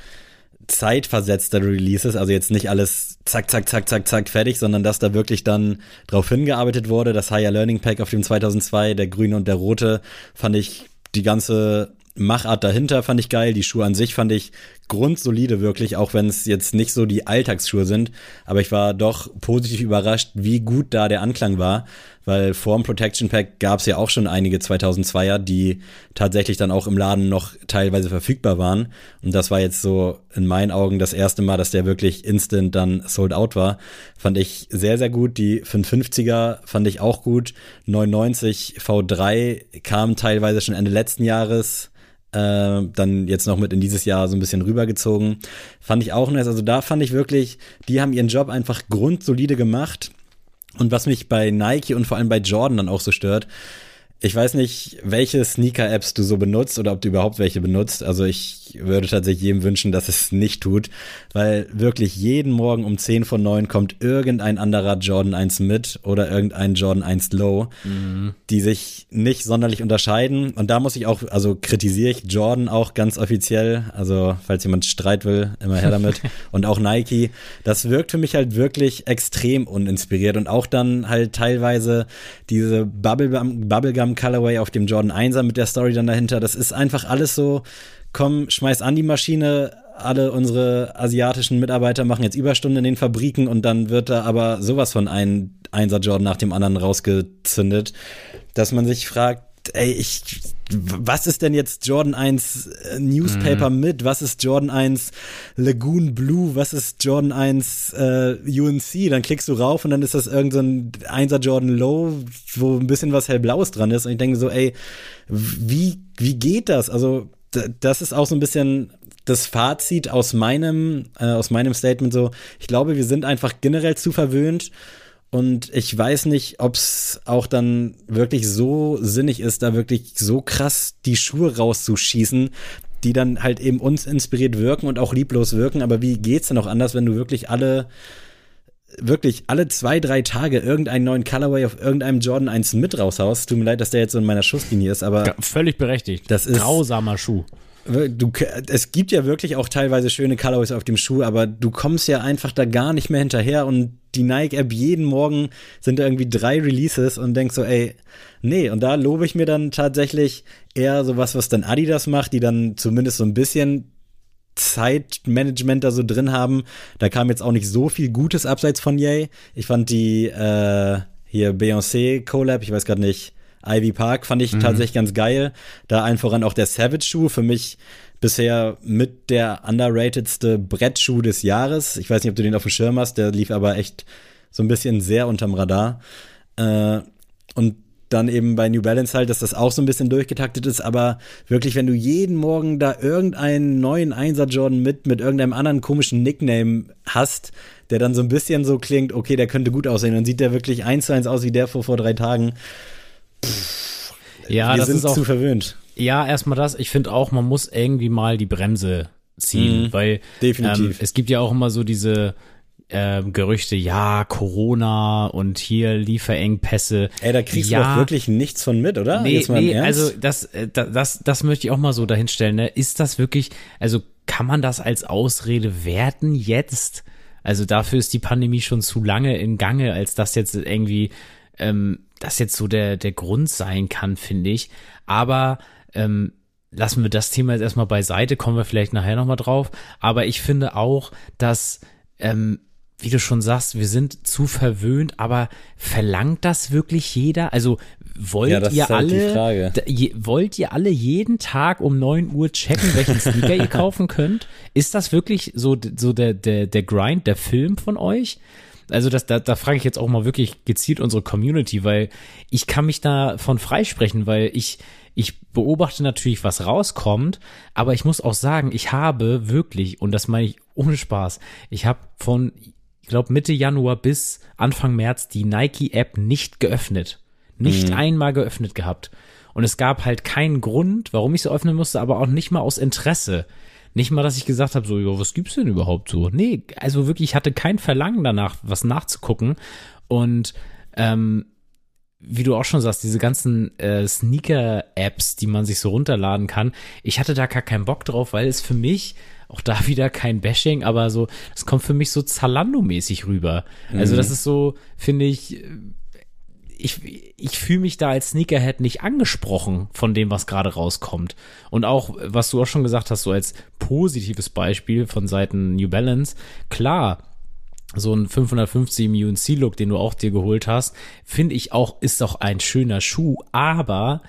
Speaker 2: zeitversetzte Releases, also jetzt nicht alles zack, zack, zack, zack, zack fertig, sondern dass da wirklich dann drauf hingearbeitet wurde. Das Higher Learning Pack auf dem 2002, der grüne und der rote, fand ich die ganze Machart dahinter fand ich geil. Die Schuhe an sich fand ich grundsolide wirklich, auch wenn es jetzt nicht so die Alltagsschuhe sind. Aber ich war doch positiv überrascht, wie gut da der Anklang war, weil vor dem Protection Pack gab es ja auch schon einige 2002er, die tatsächlich dann auch im Laden noch teilweise verfügbar waren. Und das war jetzt so in meinen Augen das erste Mal, dass der wirklich instant dann sold out war. Fand ich sehr, sehr gut. Die 550er fand ich auch gut. 99 V3 kam teilweise schon Ende letzten Jahres äh, dann jetzt noch mit in dieses Jahr so ein bisschen rübergezogen. Fand ich auch nice. Also da fand ich wirklich, die haben ihren Job einfach grundsolide gemacht. Und was mich bei Nike und vor allem bei Jordan dann auch so stört, ich weiß nicht, welche Sneaker-Apps du so benutzt oder ob du überhaupt welche benutzt. Also ich würde tatsächlich jedem wünschen, dass es nicht tut, weil wirklich jeden Morgen um 10 von 9 kommt irgendein anderer Jordan 1 mit oder irgendein Jordan 1 Low, mhm. die sich nicht sonderlich unterscheiden. Und da muss ich auch, also kritisiere ich Jordan auch ganz offiziell. Also falls jemand Streit will, immer her damit. und auch Nike. Das wirkt für mich halt wirklich extrem uninspiriert und auch dann halt teilweise diese Bubblegum, Bubblegum Bubblegum Colorway auf dem Jordan 1er mit der Story dann dahinter. Das ist einfach alles so, komm, schmeiß an die Maschine, alle unsere asiatischen Mitarbeiter machen jetzt Überstunden in den Fabriken und dann wird da aber sowas von ein Einser Jordan nach dem anderen rausgezündet, dass man sich fragt, ey, ich, was ist denn jetzt Jordan 1 äh, Newspaper mhm. mit? Was ist Jordan 1 Lagoon Blue? Was ist Jordan 1 äh, UNC? Dann klickst du rauf und dann ist das irgendein so 1er Jordan Low, wo ein bisschen was hellblaues dran ist. Und ich denke so, ey, wie, wie geht das? Also, das ist auch so ein bisschen das Fazit aus meinem, äh, aus meinem Statement so. Ich glaube, wir sind einfach generell zu verwöhnt und ich weiß nicht, ob es auch dann wirklich so sinnig ist, da wirklich so krass die Schuhe rauszuschießen, die dann halt eben uns inspiriert wirken und auch lieblos wirken. Aber wie geht's denn noch anders, wenn du wirklich alle, wirklich alle zwei, drei Tage irgendeinen neuen Colorway auf irgendeinem Jordan 1 mit raushaust? Tut mir leid, dass der jetzt so in meiner Schusslinie ist, aber.
Speaker 1: Völlig berechtigt.
Speaker 2: Das ist.
Speaker 1: Grausamer Schuh.
Speaker 2: Du, es gibt ja wirklich auch teilweise schöne Colorways auf dem Schuh, aber du kommst ja einfach da gar nicht mehr hinterher und die Nike-App jeden Morgen sind da irgendwie drei Releases und denkst so, ey, nee, und da lobe ich mir dann tatsächlich eher sowas, was dann Adidas macht, die dann zumindest so ein bisschen Zeitmanagement da so drin haben. Da kam jetzt auch nicht so viel Gutes abseits von Yay. Ich fand die äh, hier Beyoncé Collab, ich weiß gerade nicht, Ivy Park fand ich mhm. tatsächlich ganz geil. Da allen voran auch der Savage Schuh für mich bisher mit der underratedste Brettschuh des Jahres. Ich weiß nicht, ob du den auf dem Schirm hast, der lief aber echt so ein bisschen sehr unterm Radar. Äh, und dann eben bei New Balance halt, dass das auch so ein bisschen durchgetaktet ist, aber wirklich, wenn du jeden Morgen da irgendeinen neuen Einser Jordan mit, mit irgendeinem anderen komischen Nickname hast, der dann so ein bisschen so klingt, okay, der könnte gut aussehen, dann sieht der wirklich eins zu eins aus wie der vor, vor drei Tagen.
Speaker 1: Pff, ja, wir das sind ist auch,
Speaker 2: zu verwöhnt.
Speaker 1: Ja, erstmal das. Ich finde auch, man muss irgendwie mal die Bremse ziehen, mhm, weil definitiv. Ähm, es gibt ja auch immer so diese äh, Gerüchte, ja, Corona und hier Lieferengpässe.
Speaker 2: Ey, da kriegst ja, du doch wirklich nichts von mit, oder?
Speaker 1: Nee, nee also das, äh, das, das, das möchte ich auch mal so dahinstellen. Ne? Ist das wirklich, also kann man das als Ausrede werten jetzt? Also dafür ist die Pandemie schon zu lange in Gange, als dass jetzt irgendwie ähm, das jetzt so der, der Grund sein kann, finde ich. Aber ähm, lassen wir das Thema jetzt erstmal beiseite, kommen wir vielleicht nachher nochmal drauf. Aber ich finde auch, dass, ähm, wie du schon sagst, wir sind zu verwöhnt, aber verlangt das wirklich jeder? Also wollt ja, ihr halt alle, je, wollt ihr alle jeden Tag um neun Uhr checken, welchen Sneaker ihr kaufen könnt? Ist das wirklich so, so der, der, der Grind, der Film von euch? Also das, da, da frage ich jetzt auch mal wirklich gezielt unsere Community, weil ich kann mich davon freisprechen, weil ich, ich beobachte natürlich, was rauskommt, aber ich muss auch sagen, ich habe wirklich, und das meine ich ohne Spaß, ich habe von, ich glaube, Mitte Januar bis Anfang März die Nike-App nicht geöffnet. Nicht mhm. einmal geöffnet gehabt. Und es gab halt keinen Grund, warum ich sie öffnen musste, aber auch nicht mal aus Interesse. Nicht mal, dass ich gesagt habe, so, ja, was gibt's denn überhaupt so? Nee, also wirklich, ich hatte kein Verlangen danach, was nachzugucken. Und ähm, wie du auch schon sagst, diese ganzen äh, Sneaker-Apps, die man sich so runterladen kann, ich hatte da gar keinen Bock drauf, weil es für mich auch da wieder kein Bashing, aber so, es kommt für mich so Zalando-mäßig rüber. Also mhm. das ist so, finde ich, ich, ich fühle mich da als Sneakerhead nicht angesprochen von dem, was gerade rauskommt. Und auch, was du auch schon gesagt hast, so als positives Beispiel von Seiten New Balance, klar, so ein 550 UNC-Look, den du auch dir geholt hast, finde ich auch, ist doch ein schöner Schuh, aber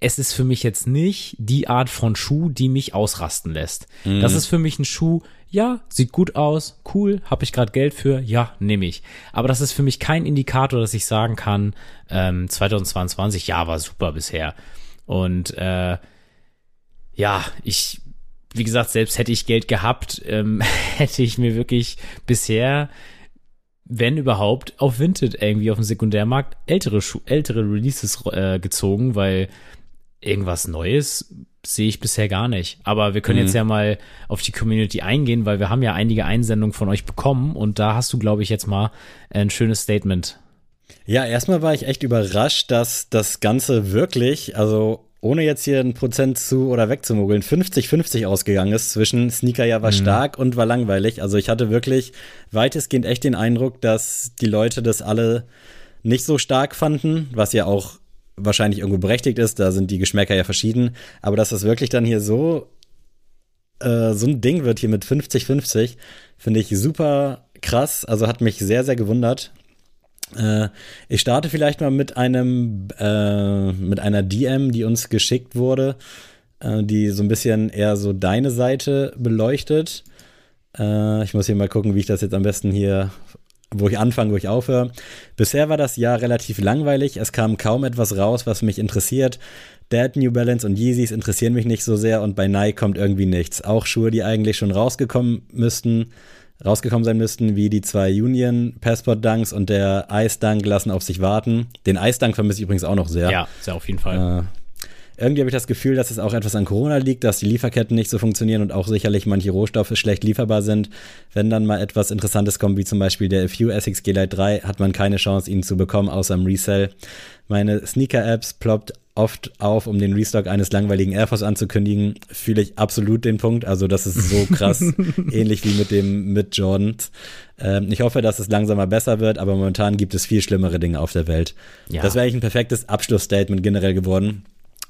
Speaker 1: es ist für mich jetzt nicht die Art von Schuh, die mich ausrasten lässt. Mhm. Das ist für mich ein Schuh, ja, sieht gut aus, cool, habe ich gerade Geld für, ja, nehme ich. Aber das ist für mich kein Indikator, dass ich sagen kann, ähm, 2022, ja, war super bisher. Und äh, ja, ich, wie gesagt, selbst hätte ich Geld gehabt, ähm, hätte ich mir wirklich bisher wenn überhaupt, auf Vinted irgendwie auf dem Sekundärmarkt ältere, ältere Releases äh, gezogen, weil irgendwas Neues sehe ich bisher gar nicht. Aber wir können mhm. jetzt ja mal auf die Community eingehen, weil wir haben ja einige Einsendungen von euch bekommen und da hast du, glaube ich, jetzt mal ein schönes Statement.
Speaker 2: Ja, erstmal war ich echt überrascht, dass das Ganze wirklich, also ohne jetzt hier ein Prozent zu oder wegzumogeln, 50-50 ausgegangen ist zwischen Sneaker ja war mhm. stark und war langweilig. Also ich hatte wirklich weitestgehend echt den Eindruck, dass die Leute das alle nicht so stark fanden, was ja auch wahrscheinlich irgendwo berechtigt ist, da sind die Geschmäcker ja verschieden, aber dass das wirklich dann hier so äh, so ein Ding wird hier mit 50-50, finde ich super krass, also hat mich sehr, sehr gewundert. Äh, ich starte vielleicht mal mit einem, äh, mit einer DM, die uns geschickt wurde, äh, die so ein bisschen eher so deine Seite beleuchtet. Äh, ich muss hier mal gucken, wie ich das jetzt am besten hier wo ich anfange, wo ich aufhöre. Bisher war das Jahr relativ langweilig. Es kam kaum etwas raus, was mich interessiert. Dad, New Balance und Yeezys interessieren mich nicht so sehr und bei Nike kommt irgendwie nichts. Auch Schuhe, die eigentlich schon rausgekommen müssten, rausgekommen sein müssten, wie die zwei Union Passport Dunks und der Ice Dunk lassen auf sich warten. Den Ice Dunk vermisse ich übrigens auch noch sehr.
Speaker 1: Ja, sehr auf jeden Fall.
Speaker 2: Äh, irgendwie habe ich das Gefühl, dass es auch etwas an Corona liegt, dass die Lieferketten nicht so funktionieren und auch sicherlich manche Rohstoffe schlecht lieferbar sind. Wenn dann mal etwas Interessantes kommt, wie zum Beispiel der FU Essex G-Lite 3, hat man keine Chance, ihn zu bekommen, außer im Resell. Meine Sneaker-Apps ploppt oft auf, um den Restock eines langweiligen Air Force anzukündigen, fühle ich absolut den Punkt. Also das ist so krass, ähnlich wie mit dem mit Jordans. Ähm, ich hoffe, dass es langsamer besser wird, aber momentan gibt es viel schlimmere Dinge auf der Welt. Ja. Das wäre eigentlich ein perfektes Abschlussstatement generell geworden.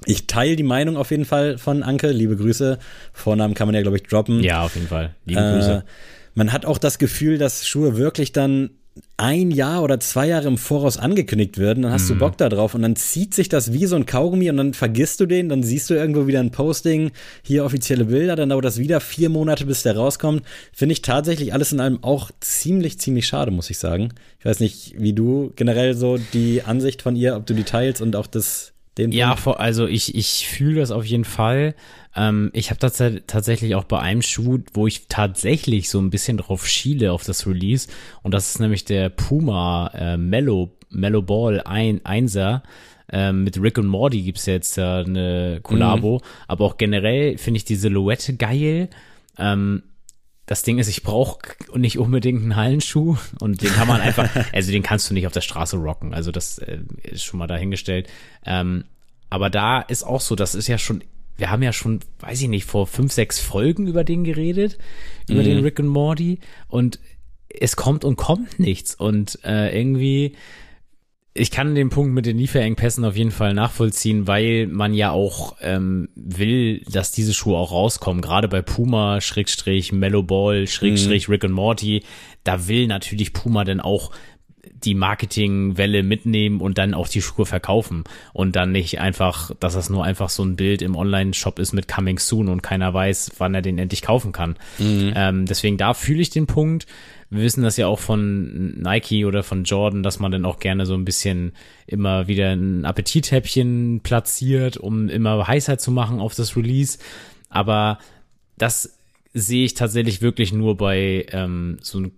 Speaker 2: Ich teile die Meinung auf jeden Fall von Anke. Liebe Grüße. Vornamen kann man ja, glaube ich, droppen.
Speaker 1: Ja, auf jeden Fall. Liebe äh, Grüße.
Speaker 2: Man hat auch das Gefühl, dass Schuhe wirklich dann ein Jahr oder zwei Jahre im Voraus angekündigt werden, dann hast mhm. du Bock da drauf und dann zieht sich das wie so ein Kaugummi und dann vergisst du den, dann siehst du irgendwo wieder ein Posting, hier offizielle Bilder, dann dauert das wieder vier Monate, bis der rauskommt. Finde ich tatsächlich alles in allem auch ziemlich, ziemlich schade, muss ich sagen. Ich weiß nicht, wie du generell so die Ansicht von ihr, ob du die teilst und auch das
Speaker 1: den ja, also ich, ich fühle das auf jeden Fall. Ähm, ich habe tats tatsächlich auch bei einem Schuh, wo ich tatsächlich so ein bisschen drauf schiele auf das Release. Und das ist nämlich der Puma äh, Mellow, Mellow Ball 1, 1er. Ähm, mit Rick und Morty gibt's jetzt ja eine Kollabo. Mhm. Aber auch generell finde ich die Silhouette geil. Ähm, das Ding ist, ich brauche nicht unbedingt einen Hallenschuh und den kann man einfach, also den kannst du nicht auf der Straße rocken. Also das äh, ist schon mal dahingestellt. Ähm, aber da ist auch so, das ist ja schon, wir haben ja schon, weiß ich nicht, vor fünf, sechs Folgen über den geredet, über mhm. den Rick und Morty und es kommt und kommt nichts und äh, irgendwie ich kann den Punkt mit den Lieferengpässen auf jeden Fall nachvollziehen, weil man ja auch ähm, will, dass diese Schuhe auch rauskommen. Gerade bei Puma, Schrägstrich, Mellow Ball, Schrägstrich, mhm. Rick and Morty. Da will natürlich Puma dann auch die Marketingwelle mitnehmen und dann auch die Schuhe verkaufen und dann nicht einfach, dass das nur einfach so ein Bild im Online-Shop ist mit Coming Soon und keiner weiß, wann er den endlich kaufen kann. Mhm. Ähm, deswegen da fühle ich den Punkt wir wissen das ja auch von Nike oder von Jordan, dass man dann auch gerne so ein bisschen immer wieder ein Appetithäppchen platziert, um immer heißer zu machen auf das Release. Aber das sehe ich tatsächlich wirklich nur bei ähm, so ein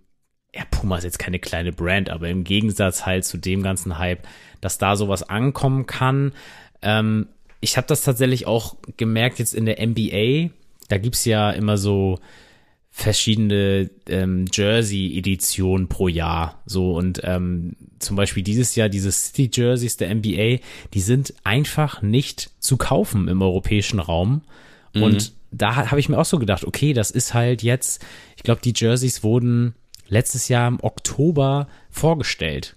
Speaker 1: ja, Puma ist jetzt keine kleine Brand, aber im Gegensatz halt zu dem ganzen Hype, dass da sowas ankommen kann. Ähm, ich habe das tatsächlich auch gemerkt jetzt in der NBA. Da gibt's ja immer so verschiedene ähm, Jersey-Editionen pro Jahr. So und ähm, zum Beispiel dieses Jahr diese City-Jerseys der NBA, die sind einfach nicht zu kaufen im europäischen Raum. Mhm. Und da habe ich mir auch so gedacht, okay, das ist halt jetzt, ich glaube, die Jerseys wurden letztes Jahr im Oktober vorgestellt.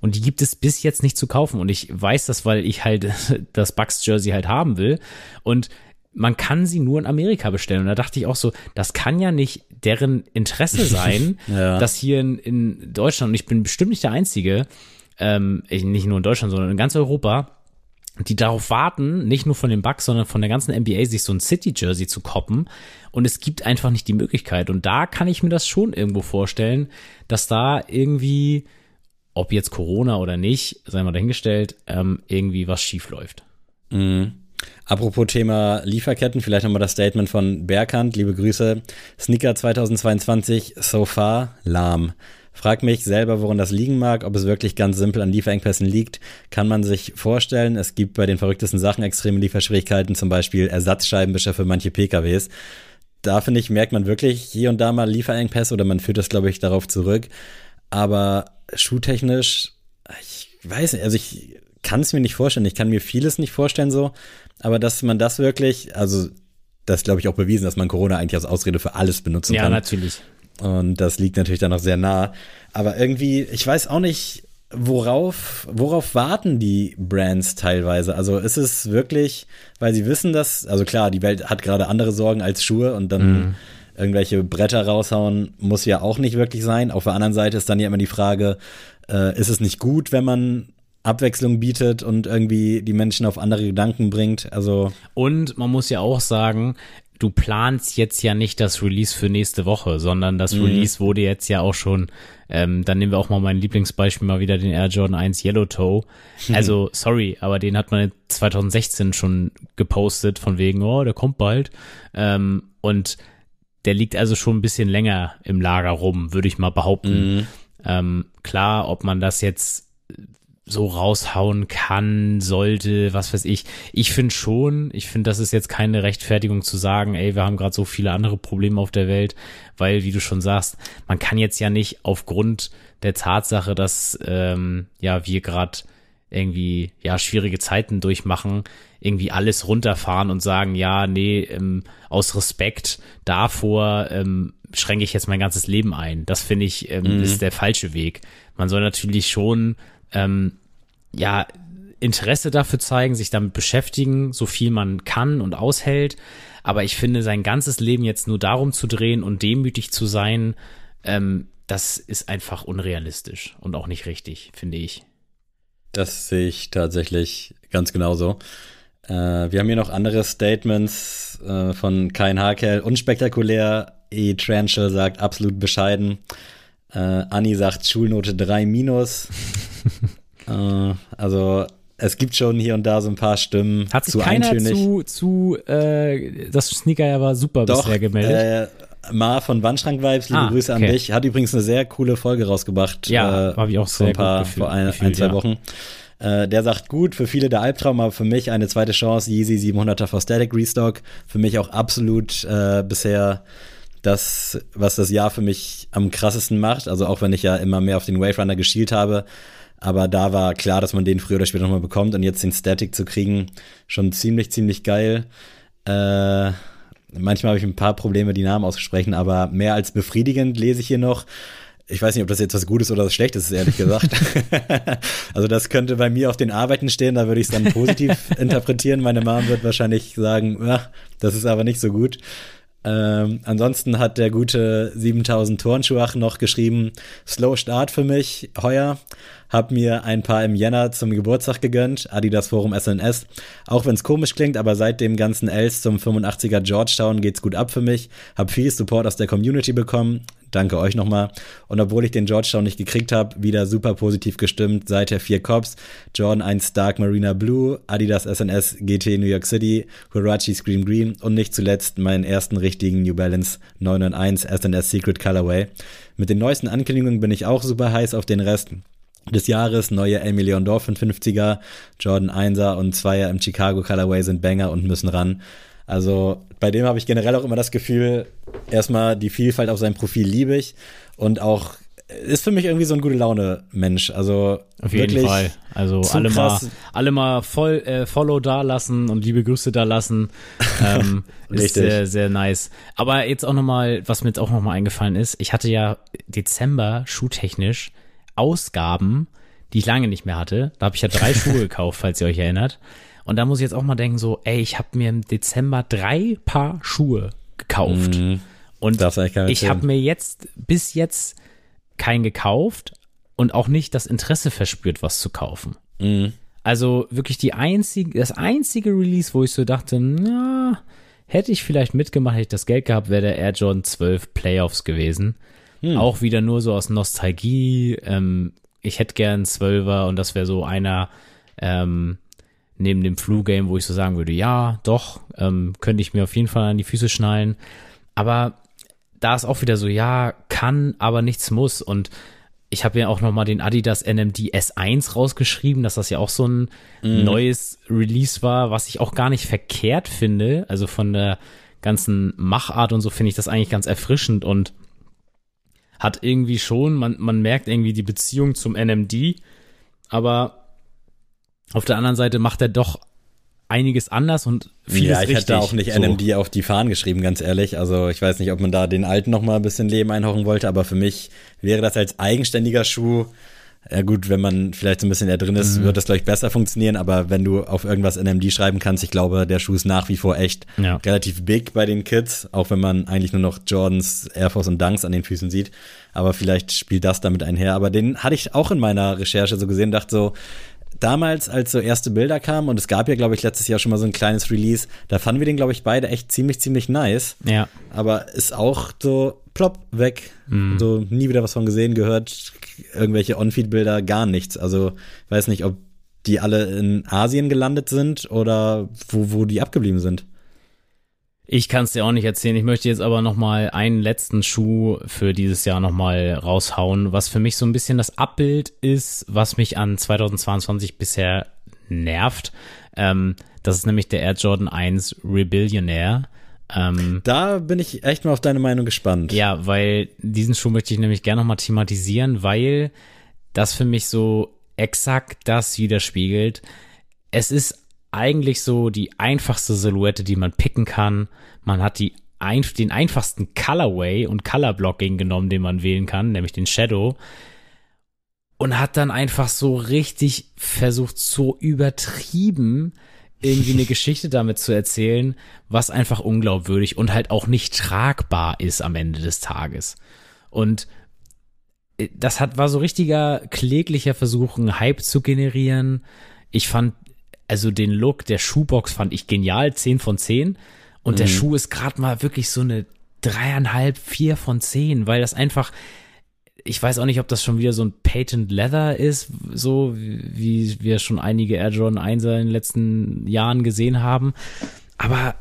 Speaker 1: Und die gibt es bis jetzt nicht zu kaufen. Und ich weiß das, weil ich halt das Bucks Jersey halt haben will. Und man kann sie nur in Amerika bestellen. Und da dachte ich auch so, das kann ja nicht deren Interesse sein, ja. dass hier in, in, Deutschland, und ich bin bestimmt nicht der Einzige, ähm, nicht nur in Deutschland, sondern in ganz Europa, die darauf warten, nicht nur von den Bucks, sondern von der ganzen NBA, sich so ein City-Jersey zu koppen. Und es gibt einfach nicht die Möglichkeit. Und da kann ich mir das schon irgendwo vorstellen, dass da irgendwie, ob jetzt Corona oder nicht, sei mal dahingestellt, ähm, irgendwie was schief läuft.
Speaker 2: Mhm. Apropos Thema Lieferketten, vielleicht nochmal das Statement von Berkant. Liebe Grüße. Sneaker 2022 so far lahm. Frag mich selber, woran das liegen mag, ob es wirklich ganz simpel an Lieferengpässen liegt, kann man sich vorstellen. Es gibt bei den verrücktesten Sachen extreme Lieferschwierigkeiten, zum Beispiel Ersatzscheibenwischer für manche PKWs. Da finde ich, merkt man wirklich hier und da mal Lieferengpässe oder man führt das, glaube ich, darauf zurück. Aber schuhtechnisch, ich weiß nicht, also ich kann es mir nicht vorstellen. Ich kann mir vieles nicht vorstellen so, aber dass man das wirklich, also das glaube ich auch bewiesen, dass man Corona eigentlich als Ausrede für alles benutzen ja, kann.
Speaker 1: Ja, natürlich.
Speaker 2: Und das liegt natürlich dann noch sehr nah. Aber irgendwie, ich weiß auch nicht, worauf, worauf warten die Brands teilweise? Also ist es wirklich, weil sie wissen, dass, also klar, die Welt hat gerade andere Sorgen als Schuhe und dann mhm. irgendwelche Bretter raushauen, muss ja auch nicht wirklich sein. Auf der anderen Seite ist dann ja immer die Frage, äh, ist es nicht gut, wenn man Abwechslung bietet und irgendwie die Menschen auf andere Gedanken bringt. Also
Speaker 1: und man muss ja auch sagen, du planst jetzt ja nicht das Release für nächste Woche, sondern das mhm. Release wurde jetzt ja auch schon, ähm, dann nehmen wir auch mal mein Lieblingsbeispiel mal wieder den Air Jordan 1 Yellow Toe. Also, sorry, aber den hat man 2016 schon gepostet von wegen, oh, der kommt bald. Ähm, und der liegt also schon ein bisschen länger im Lager rum, würde ich mal behaupten. Mhm. Ähm, klar, ob man das jetzt so raushauen kann, sollte, was weiß ich. Ich finde schon, ich finde, das ist jetzt keine Rechtfertigung zu sagen, ey, wir haben gerade so viele andere Probleme auf der Welt, weil, wie du schon sagst, man kann jetzt ja nicht aufgrund der Tatsache, dass ähm, ja wir gerade irgendwie ja schwierige Zeiten durchmachen, irgendwie alles runterfahren und sagen, ja, nee, ähm, aus Respekt davor ähm, schränke ich jetzt mein ganzes Leben ein. Das finde ich ähm, mhm. ist der falsche Weg. Man soll natürlich schon ähm, ja, Interesse dafür zeigen, sich damit beschäftigen, so viel man kann und aushält. Aber ich finde, sein ganzes Leben jetzt nur darum zu drehen und demütig zu sein, ähm, das ist einfach unrealistisch und auch nicht richtig, finde ich.
Speaker 2: Das sehe ich tatsächlich ganz genauso. Äh, wir haben hier noch andere Statements äh, von Kein Hakel. Unspektakulär. E. Tranchel sagt absolut bescheiden. Äh, Anni sagt Schulnote 3 minus. äh, also es gibt schon hier und da so ein paar Stimmen.
Speaker 1: Hat sich zu keiner eintönig. zu, zu äh, das Sneaker ja war super Doch, bisher gemeldet.
Speaker 2: Äh, Ma von Wandschrank Vibes, liebe ah, Grüße okay. an dich, hat übrigens eine sehr coole Folge rausgebracht.
Speaker 1: Ja, äh, habe ich auch sehr
Speaker 2: vor ein paar, gefühlt, vor ein, gefühlt, ein zwei ja. Wochen. Äh, der sagt gut, für viele der Albtraum, aber für mich eine zweite Chance, Yeezy 700er for Static Restock. Für mich auch absolut äh, bisher das, was das Jahr für mich am krassesten macht. Also auch wenn ich ja immer mehr auf den Wave Runner geschielt habe. Aber da war klar, dass man den früher oder später nochmal bekommt und jetzt den Static zu kriegen, schon ziemlich, ziemlich geil. Äh, manchmal habe ich ein paar Probleme, die Namen auszusprechen, aber mehr als befriedigend lese ich hier noch. Ich weiß nicht, ob das jetzt was Gutes oder was Schlechtes ist, ehrlich gesagt. also das könnte bei mir auf den Arbeiten stehen, da würde ich es dann positiv interpretieren. Meine Mom wird wahrscheinlich sagen, ja, das ist aber nicht so gut. Ähm, ansonsten hat der gute 7000 Turnschuach noch geschrieben, Slow Start für mich heuer. Hab mir ein paar im Jänner zum Geburtstag gegönnt, Adidas Forum SNS. Auch wenn es komisch klingt, aber seit dem ganzen Els zum 85er Georgetown geht's gut ab für mich. Hab viel Support aus der Community bekommen. Danke euch nochmal. Und obwohl ich den Georgetown nicht gekriegt habe, wieder super positiv gestimmt. Seither vier Cops, Jordan 1 Dark Marina Blue, Adidas SNS GT New York City, Huarachi Scream Green und nicht zuletzt meinen ersten richtigen New Balance 991 SNS Secret Colorway. Mit den neuesten Ankündigungen bin ich auch super heiß auf den Rest des Jahres. Neue El Million Dolphin 50er, Jordan 1er und 2er im Chicago Colorway sind Banger und müssen ran. Also bei dem habe ich generell auch immer das Gefühl, erstmal die Vielfalt auf seinem Profil liebe ich und auch ist für mich irgendwie so ein gute Laune Mensch. Also
Speaker 1: auf jeden Fall. Also alle krass. mal, alle mal voll äh, Follow da lassen und liebe Grüße da lassen. Ähm, ist sehr sehr nice. Aber jetzt auch noch mal, was mir jetzt auch noch mal eingefallen ist, ich hatte ja Dezember schuhtechnisch Ausgaben, die ich lange nicht mehr hatte. Da habe ich ja drei Schuhe gekauft, falls ihr euch erinnert. Und da muss ich jetzt auch mal denken, so, ey, ich habe mir im Dezember drei Paar Schuhe gekauft. Mhm. Und ich habe mir jetzt bis jetzt keinen gekauft und auch nicht das Interesse verspürt, was zu kaufen. Mhm. Also wirklich die einzige, das einzige Release, wo ich so dachte, na, hätte ich vielleicht mitgemacht, hätte ich das Geld gehabt, wäre der Air Jordan 12 Playoffs gewesen. Hm. Auch wieder nur so aus Nostalgie. Ähm, ich hätte gern Zwölfer und das wäre so einer ähm, neben dem Flu-Game, wo ich so sagen würde, ja, doch, ähm, könnte ich mir auf jeden Fall an die Füße schnallen. Aber da ist auch wieder so, ja, kann, aber nichts muss. Und ich habe ja auch noch mal den Adidas NMD S1 rausgeschrieben, dass das ja auch so ein mm. neues Release war, was ich auch gar nicht verkehrt finde. Also von der ganzen Machart und so finde ich das eigentlich ganz erfrischend und hat irgendwie schon, man, man merkt irgendwie die Beziehung zum NMD, aber auf der anderen Seite macht er doch einiges anders und vieles Ja,
Speaker 2: ich
Speaker 1: richtig.
Speaker 2: hätte auch nicht so. NMD auf die Fahnen geschrieben, ganz ehrlich. Also ich weiß nicht, ob man da den alten noch mal ein bisschen Leben einhauchen wollte, aber für mich wäre das als eigenständiger Schuh ja gut, wenn man vielleicht so ein bisschen da drin ist, mhm. wird das gleich besser funktionieren, aber wenn du auf irgendwas NMD schreiben kannst, ich glaube, der Schuh ist nach wie vor echt ja. relativ big bei den Kids, auch wenn man eigentlich nur noch Jordans, Air Force und Dunks an den Füßen sieht, aber vielleicht spielt das damit einher, aber den hatte ich auch in meiner Recherche so gesehen, dachte so, damals, als so erste Bilder kamen, und es gab ja, glaube ich, letztes Jahr schon mal so ein kleines Release, da fanden wir den, glaube ich, beide echt ziemlich, ziemlich nice.
Speaker 1: Ja.
Speaker 2: Aber ist auch so plopp, weg. Mhm. So nie wieder was von gesehen, gehört, irgendwelche On-Feed-Bilder, gar nichts. Also, weiß nicht, ob die alle in Asien gelandet sind oder wo, wo die abgeblieben sind.
Speaker 1: Ich kann es dir auch nicht erzählen. Ich möchte jetzt aber noch mal einen letzten Schuh für dieses Jahr noch mal raushauen, was für mich so ein bisschen das Abbild ist, was mich an 2022 bisher nervt. Ähm, das ist nämlich der Air Jordan 1 Rebillionaire.
Speaker 2: Ähm, da bin ich echt mal auf deine Meinung gespannt.
Speaker 1: Ja, weil diesen Schuh möchte ich nämlich gerne noch mal thematisieren, weil das für mich so exakt das widerspiegelt. Es ist eigentlich so die einfachste Silhouette, die man picken kann. Man hat die ein, den einfachsten Colorway und Colorblocking genommen, den man wählen kann, nämlich den Shadow. Und hat dann einfach so richtig versucht, so übertrieben irgendwie eine Geschichte damit zu erzählen, was einfach unglaubwürdig und halt auch nicht tragbar ist am Ende des Tages. Und äh, das hat, war so richtiger kläglicher Versuch, einen Hype zu generieren. Ich fand also den Look der Schuhbox fand ich genial, 10 von 10. Und mhm. der Schuh ist gerade mal wirklich so eine dreieinhalb, vier von zehn, weil das einfach, ich weiß auch nicht, ob das schon wieder so ein Patent Leather ist, so wie wir schon einige Air Jordan 1 in den letzten Jahren gesehen haben. Aber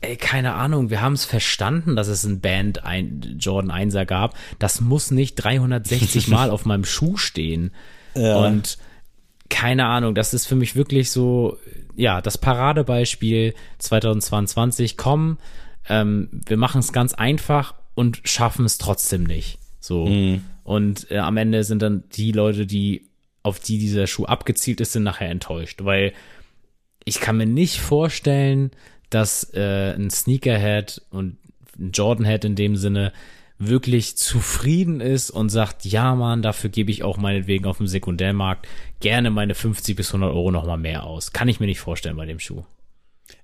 Speaker 1: ey, keine Ahnung, wir haben es verstanden, dass es ein Band ein Jordan 1er gab. Das muss nicht 360 Mal auf meinem Schuh stehen. Ja. Und keine Ahnung, das ist für mich wirklich so, ja, das Paradebeispiel 2022. Komm, ähm, wir machen es ganz einfach und schaffen es trotzdem nicht. So. Mhm. Und äh, am Ende sind dann die Leute, die auf die dieser Schuh abgezielt ist, sind nachher enttäuscht, weil ich kann mir nicht vorstellen, dass äh, ein Sneakerhead und ein Jordanhead in dem Sinne wirklich zufrieden ist und sagt, ja Mann, dafür gebe ich auch meinetwegen auf dem Sekundärmarkt gerne meine 50 bis 100 Euro nochmal mehr aus. Kann ich mir nicht vorstellen bei dem Schuh.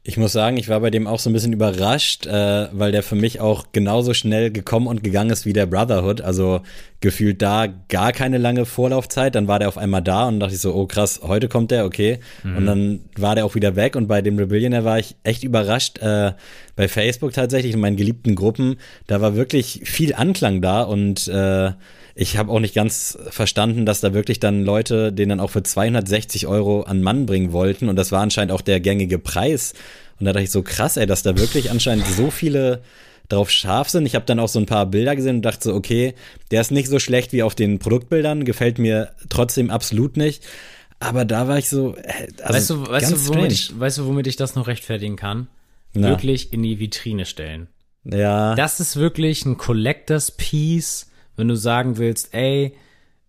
Speaker 2: Ich muss sagen, ich war bei dem auch so ein bisschen überrascht, äh, weil der für mich auch genauso schnell gekommen und gegangen ist wie der Brotherhood. Also gefühlt da gar keine lange Vorlaufzeit. Dann war der auf einmal da und dachte ich so, oh krass, heute kommt der, okay. Mhm. Und dann war der auch wieder weg. Und bei dem Rebellion, war ich echt überrascht. Äh, bei Facebook tatsächlich, in meinen geliebten Gruppen, da war wirklich viel Anklang da und äh, ich habe auch nicht ganz verstanden, dass da wirklich dann Leute den dann auch für 260 Euro an Mann bringen wollten und das war anscheinend auch der gängige Preis. Und da dachte ich so krass, ey, dass da wirklich anscheinend so viele drauf scharf sind. Ich habe dann auch so ein paar Bilder gesehen und dachte so, okay, der ist nicht so schlecht wie auf den Produktbildern, gefällt mir trotzdem absolut nicht. Aber da war ich so,
Speaker 1: also weißt du, weißt du, womit ich, weißt du, womit ich das noch rechtfertigen kann? Na. Wirklich in die Vitrine stellen.
Speaker 2: Ja.
Speaker 1: Das ist wirklich ein Collectors Piece wenn du sagen willst, ey,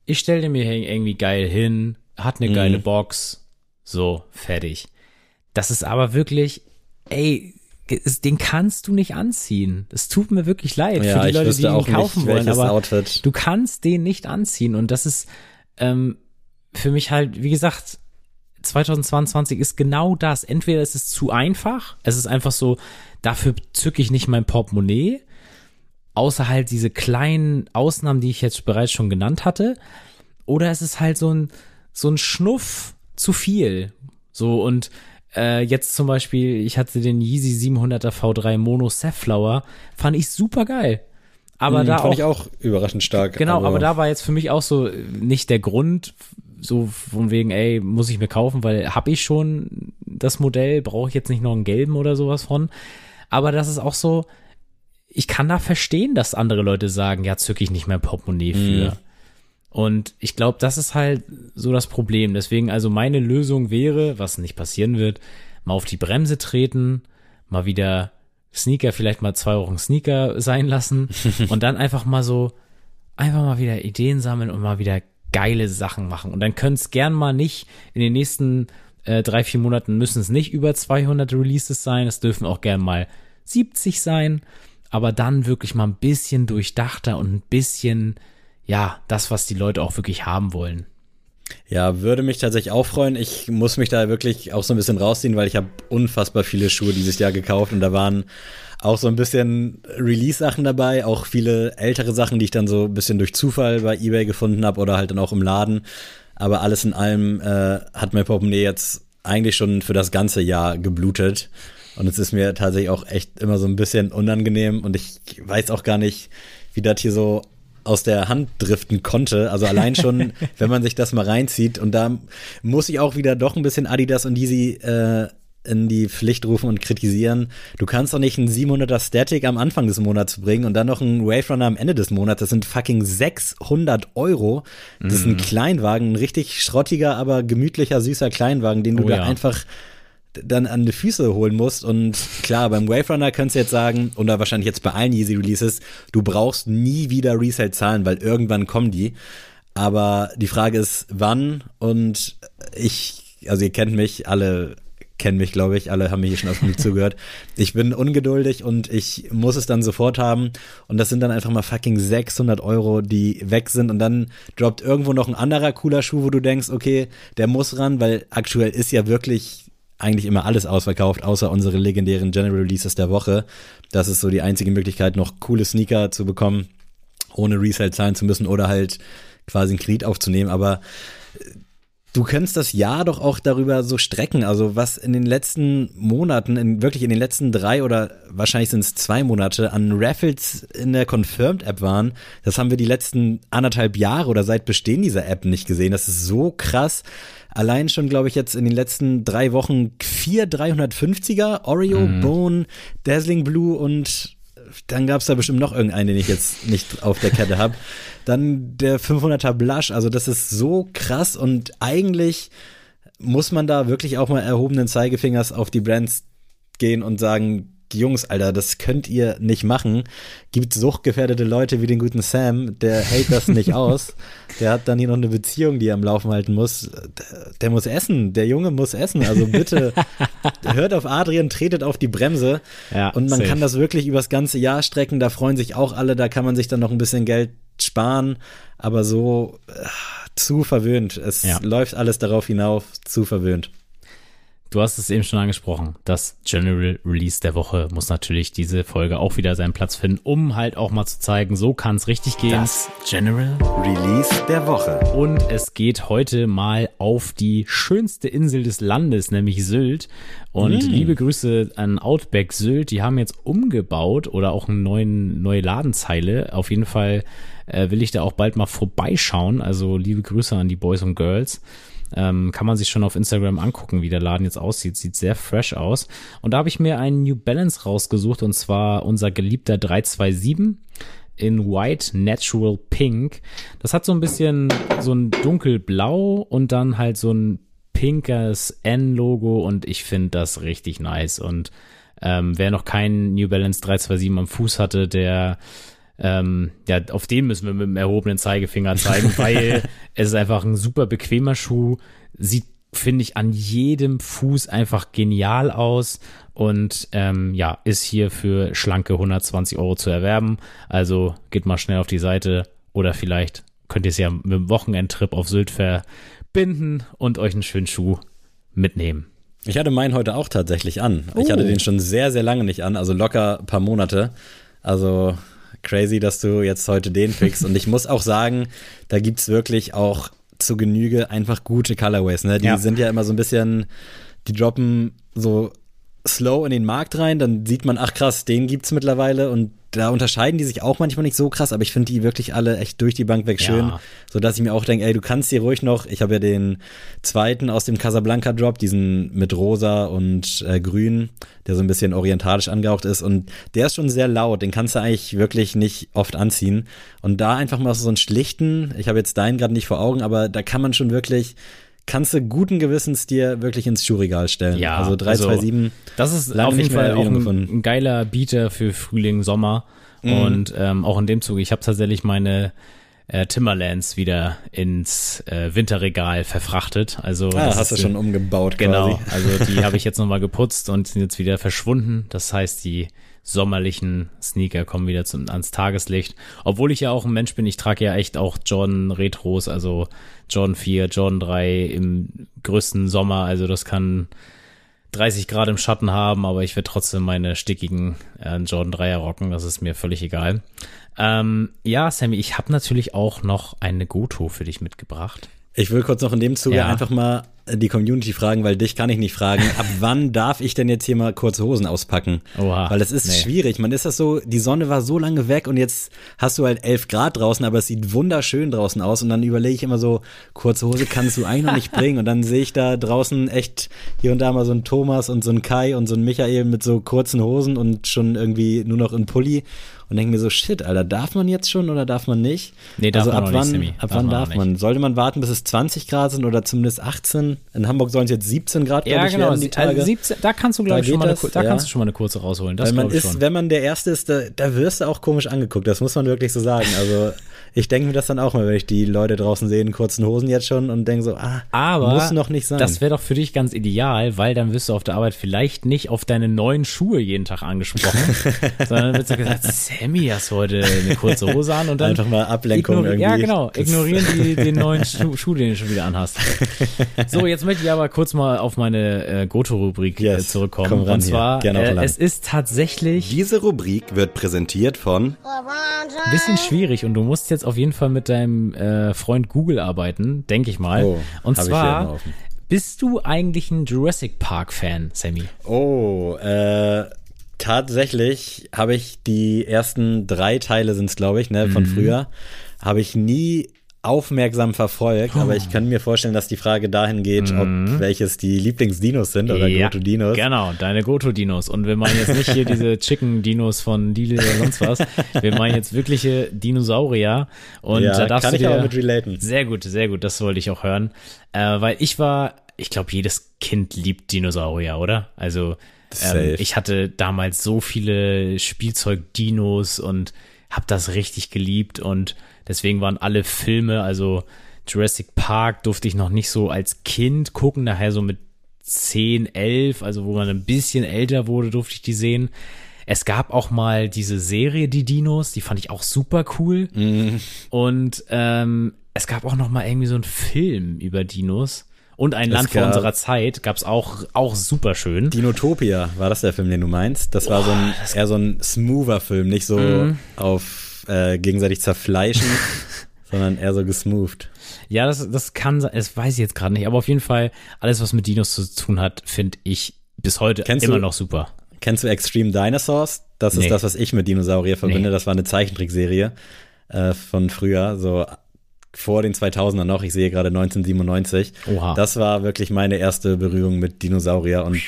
Speaker 1: ich stelle mir irgendwie geil hin, hat eine mhm. geile Box, so, fertig. Das ist aber wirklich, ey, den kannst du nicht anziehen. Das tut mir wirklich leid ja, für die Leute, die ihn kaufen nicht, wollen, aber Outfit. du kannst den nicht anziehen und das ist ähm, für mich halt, wie gesagt, 2022 ist genau das. Entweder ist es zu einfach, es ist einfach so, dafür zücke ich nicht mein Portemonnaie außer halt diese kleinen Ausnahmen, die ich jetzt bereits schon genannt hatte. Oder es ist halt so ein, so ein Schnuff zu viel. So und äh, jetzt zum Beispiel, ich hatte den Yeezy 700er V3 Mono Safflower, fand ich super geil. Aber mhm, da fand auch,
Speaker 2: ich auch überraschend stark.
Speaker 1: Genau, aber, aber da war jetzt für mich auch so nicht der Grund, so von wegen, ey, muss ich mir kaufen, weil hab ich schon das Modell, brauche ich jetzt nicht noch einen gelben oder sowas von. Aber das ist auch so, ich kann da verstehen, dass andere Leute sagen, ja, zücke ich nicht mehr Portemonnaie für. Mhm. Und ich glaube, das ist halt so das Problem. Deswegen, also meine Lösung wäre, was nicht passieren wird, mal auf die Bremse treten, mal wieder Sneaker, vielleicht mal zwei Wochen Sneaker sein lassen und dann einfach mal so, einfach mal wieder Ideen sammeln und mal wieder geile Sachen machen. Und dann können es gern mal nicht in den nächsten äh, drei, vier Monaten müssen es nicht über 200 Releases sein. Es dürfen auch gern mal 70 sein. Aber dann wirklich mal ein bisschen durchdachter und ein bisschen, ja, das, was die Leute auch wirklich haben wollen.
Speaker 2: Ja, würde mich tatsächlich auch freuen. Ich muss mich da wirklich auch so ein bisschen rausziehen, weil ich habe unfassbar viele Schuhe dieses Jahr gekauft und da waren auch so ein bisschen Release-Sachen dabei, auch viele ältere Sachen, die ich dann so ein bisschen durch Zufall bei eBay gefunden habe oder halt dann auch im Laden. Aber alles in allem äh, hat mein Portemonnaie jetzt eigentlich schon für das ganze Jahr geblutet. Und es ist mir tatsächlich auch echt immer so ein bisschen unangenehm und ich weiß auch gar nicht, wie das hier so aus der Hand driften konnte. Also allein schon, wenn man sich das mal reinzieht. Und da muss ich auch wieder doch ein bisschen Adidas und Yeezy äh, in die Pflicht rufen und kritisieren. Du kannst doch nicht einen 700er Static am Anfang des Monats bringen und dann noch einen Wave Runner am Ende des Monats. Das sind fucking 600 Euro. Das ist ein mhm. Kleinwagen, ein richtig schrottiger, aber gemütlicher, süßer Kleinwagen, den du oh, da ja. einfach dann an die Füße holen musst. Und klar, beim Wave Runner könntest du jetzt sagen, oder wahrscheinlich jetzt bei allen Yeezy Releases, du brauchst nie wieder Resale zahlen, weil irgendwann kommen die. Aber die Frage ist, wann? Und ich, also ihr kennt mich, alle kennen mich, glaube ich. Alle haben mir hier schon oft genug zugehört. Ich bin ungeduldig und ich muss es dann sofort haben. Und das sind dann einfach mal fucking 600 Euro, die weg sind. Und dann droppt irgendwo noch ein anderer cooler Schuh, wo du denkst, okay, der muss ran, weil aktuell ist ja wirklich eigentlich immer alles ausverkauft, außer unsere legendären General Releases der Woche. Das ist so die einzige Möglichkeit, noch coole Sneaker zu bekommen, ohne Resale zahlen zu müssen oder halt quasi einen Kredit aufzunehmen. Aber Du könntest das Jahr doch auch darüber so strecken. Also was in den letzten Monaten, in, wirklich in den letzten drei oder wahrscheinlich sind es zwei Monate an Raffles in der Confirmed-App waren, das haben wir die letzten anderthalb Jahre oder seit Bestehen dieser App nicht gesehen. Das ist so krass. Allein schon, glaube ich, jetzt in den letzten drei Wochen vier 350er, Oreo, mhm. Bone, Dazzling Blue und dann gab es da bestimmt noch irgendeinen, den ich jetzt nicht auf der Kette habe. Dann der 500er Blush, also das ist so krass und eigentlich muss man da wirklich auch mal erhobenen Zeigefingers auf die Brands gehen und sagen, Jungs, Alter, das könnt ihr nicht machen. Gibt suchtgefährdete Leute wie den guten Sam, der hält das nicht aus. Der hat dann hier noch eine Beziehung, die er am Laufen halten muss. Der, der muss essen. Der Junge muss essen. Also bitte hört auf Adrian, tretet auf die Bremse. Ja, und man safe. kann das wirklich übers ganze Jahr strecken. Da freuen sich auch alle. Da kann man sich dann noch ein bisschen Geld sparen. Aber so äh, zu verwöhnt. Es ja. läuft alles darauf hinauf, zu verwöhnt.
Speaker 1: Du hast es eben schon angesprochen. Das General Release der Woche muss natürlich diese Folge auch wieder seinen Platz finden, um halt auch mal zu zeigen, so kann es richtig gehen.
Speaker 2: Das General Release der Woche.
Speaker 1: Und es geht heute mal auf die schönste Insel des Landes, nämlich Sylt. Und mm. liebe Grüße an Outback Sylt. Die haben jetzt umgebaut oder auch eine neuen, neue Ladenzeile. Auf jeden Fall äh, will ich da auch bald mal vorbeischauen. Also liebe Grüße an die Boys und Girls. Ähm, kann man sich schon auf Instagram angucken, wie der Laden jetzt aussieht. Sieht sehr fresh aus. Und da habe ich mir einen New Balance rausgesucht und zwar unser geliebter 327 in White Natural Pink. Das hat so ein bisschen so ein dunkelblau und dann halt so ein pinkes N-Logo und ich finde das richtig nice. Und ähm, wer noch keinen New Balance 327 am Fuß hatte, der ähm, ja, auf den müssen wir mit dem erhobenen Zeigefinger zeigen, weil es ist einfach ein super bequemer Schuh, sieht finde ich an jedem Fuß einfach genial aus und ähm, ja, ist hier für schlanke 120 Euro zu erwerben. Also geht mal schnell auf die Seite oder vielleicht könnt ihr es ja mit dem Wochenendtrip auf Sylt verbinden und euch einen schönen Schuh mitnehmen.
Speaker 2: Ich hatte meinen heute auch tatsächlich an. Oh. Ich hatte oh. den schon sehr, sehr lange nicht an, also locker ein paar Monate. Also crazy, dass du jetzt heute den pickst. Und ich muss auch sagen, da gibt's wirklich auch zu Genüge einfach gute Colorways. Ne? Die ja. sind ja immer so ein bisschen, die droppen so slow in den Markt rein, dann sieht man, ach krass, den gibt's mittlerweile und da unterscheiden die sich auch manchmal nicht so krass, aber ich finde die wirklich alle echt durch die Bank weg schön, ja. so dass ich mir auch denke, ey, du kannst hier ruhig noch, ich habe ja den zweiten aus dem Casablanca Drop, diesen mit rosa und äh, grün, der so ein bisschen orientalisch angehaucht ist und der ist schon sehr laut, den kannst du eigentlich wirklich nicht oft anziehen und da einfach mal so einen schlichten, ich habe jetzt deinen gerade nicht vor Augen, aber da kann man schon wirklich kannst du guten Gewissens dir wirklich ins Schuhregal stellen.
Speaker 1: Ja, also 327. Also, das ist auf jeden Fall auch ein, ein, geiler Bieter für Frühling, Sommer. Mhm. Und ähm, auch in dem Zuge, ich habe tatsächlich meine äh, Timberlands wieder ins äh, Winterregal verfrachtet. Also
Speaker 2: ah, hast du schon umgebaut
Speaker 1: genau, quasi. Also die habe ich jetzt nochmal putzt und sind jetzt wieder verschwunden. Das heißt, die sommerlichen Sneaker kommen wieder zum, ans Tageslicht. Obwohl ich ja auch ein Mensch bin, ich trage ja echt auch Jordan Retros, also Jordan 4, Jordan 3 im größten Sommer. Also das kann 30 Grad im Schatten haben, aber ich werde trotzdem meine stickigen äh, Jordan 3er rocken. Das ist mir völlig egal. Ähm, ja, Sammy, ich habe natürlich auch noch eine Goto für dich mitgebracht.
Speaker 2: Ich will kurz noch in dem Zuge ja. einfach mal die Community fragen, weil dich kann ich nicht fragen. Ab wann darf ich denn jetzt hier mal kurze Hosen auspacken? Oha, weil es ist nee. schwierig. Man ist das so, die Sonne war so lange weg und jetzt hast du halt 11 Grad draußen, aber es sieht wunderschön draußen aus und dann überlege ich immer so, kurze Hose kannst du eigentlich noch nicht bringen und dann sehe ich da draußen echt hier und da mal so ein Thomas und so ein Kai und so ein Michael mit so kurzen Hosen und schon irgendwie nur noch in Pulli und denke mir so, shit, Alter, darf man jetzt schon oder darf man nicht?
Speaker 1: Nee, darf
Speaker 2: also
Speaker 1: man
Speaker 2: ab wann,
Speaker 1: nicht,
Speaker 2: ab darf wann man darf man? Sollte man warten, bis es 20 Grad sind oder zumindest 18? In Hamburg sollen es jetzt 17 Grad,
Speaker 1: ja,
Speaker 2: ich,
Speaker 1: genau. werden. Also 17, da kannst du, glaube ich, schon mal eine, da ja. kannst du schon mal eine kurze rausholen. Das
Speaker 2: Weil man ist, schon. wenn man der Erste ist, da, da wirst du auch komisch angeguckt. Das muss man wirklich so sagen. Also ich denke mir das dann auch mal, wenn ich die Leute draußen sehe in kurzen Hosen jetzt schon und denke so, ah,
Speaker 1: Aber
Speaker 2: muss noch nicht sein.
Speaker 1: Das wäre doch für dich ganz ideal, weil dann wirst du auf der Arbeit vielleicht nicht auf deine neuen Schuhe jeden Tag angesprochen, sondern wird so gesagt, Sammy, hast du heute eine kurze Hose an und dann
Speaker 2: einfach mal Ablenkung irgendwie.
Speaker 1: Ja, genau, ignorieren die den neuen Schuh, Schuh, den du schon wieder anhast. So, jetzt möchte ich aber kurz mal auf meine äh, Goto-Rubrik äh, yes, zurückkommen. und zwar, äh, es ist tatsächlich.
Speaker 2: Diese Rubrik wird präsentiert von.
Speaker 1: Bisschen schwierig und du musst jetzt auf jeden Fall mit deinem äh, Freund Google arbeiten, denke ich mal. Oh, und zwar, bist du eigentlich ein Jurassic Park Fan, Sammy?
Speaker 2: Oh, äh, tatsächlich habe ich die ersten drei Teile sind es, glaube ich, ne, von mhm. früher, habe ich nie aufmerksam verfolgt, oh. aber ich kann mir vorstellen, dass die Frage dahin geht, mhm. ob welches die Lieblingsdinos sind oder ja, Goto-Dinos.
Speaker 1: Genau, deine Goto-Dinos. Und wir meinen jetzt nicht hier diese Chicken-Dinos von Lidl oder sonst was. Wir meinen jetzt wirkliche Dinosaurier. Und ja, da darfst kann du dir,
Speaker 2: ich aber mit relaten.
Speaker 1: Sehr gut, sehr gut. Das wollte ich auch hören. Äh, weil ich war, ich glaube, jedes Kind liebt Dinosaurier, oder? Also ähm, ich hatte damals so viele Spielzeug-Dinos und habe das richtig geliebt und Deswegen waren alle Filme, also Jurassic Park durfte ich noch nicht so als Kind gucken, daher so mit 10, 11, also wo man ein bisschen älter wurde, durfte ich die sehen. Es gab auch mal diese Serie Die Dinos, die fand ich auch super cool. Mm. Und ähm, es gab auch noch mal irgendwie so einen Film über Dinos. Und ein es Land vor unserer Zeit gab es auch, auch super schön.
Speaker 2: Dinotopia, war das der Film, den du meinst? Das war so ein, eher so ein smoother Film, nicht so mm. auf äh, gegenseitig zerfleischen, sondern eher so gesmoothed.
Speaker 1: Ja, das, das kann sein, das weiß ich jetzt gerade nicht, aber auf jeden Fall, alles, was mit Dinos zu tun hat, finde ich bis heute kennst immer du, noch super.
Speaker 2: Kennst du Extreme Dinosaurs? Das ist nee. das, was ich mit Dinosaurier verbinde. Nee. Das war eine Zeichentrickserie äh, von früher, so vor den 2000ern noch. Ich sehe gerade 1997. Oha. Das war wirklich meine erste Berührung mit Dinosaurier und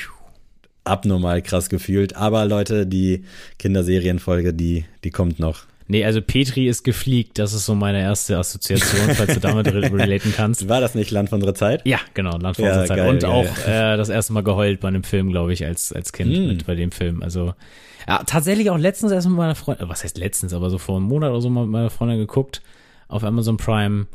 Speaker 2: abnormal krass gefühlt. Aber Leute, die Kinderserienfolge, die, die kommt noch.
Speaker 1: Nee, also Petri ist gefliegt. Das ist so meine erste Assoziation, falls du damit relaten kannst.
Speaker 2: War das nicht Land von unserer Zeit?
Speaker 1: Ja, genau, Land von ja, unserer Zeit. Geil, Und geil. auch äh, das erste Mal geheult bei einem Film, glaube ich, als, als Kind mm. mit bei dem Film. Also ja, tatsächlich auch letztens erst mit meiner Freundin, was heißt letztens, aber so vor einem Monat oder so mal mit meiner Freundin geguckt auf Amazon Prime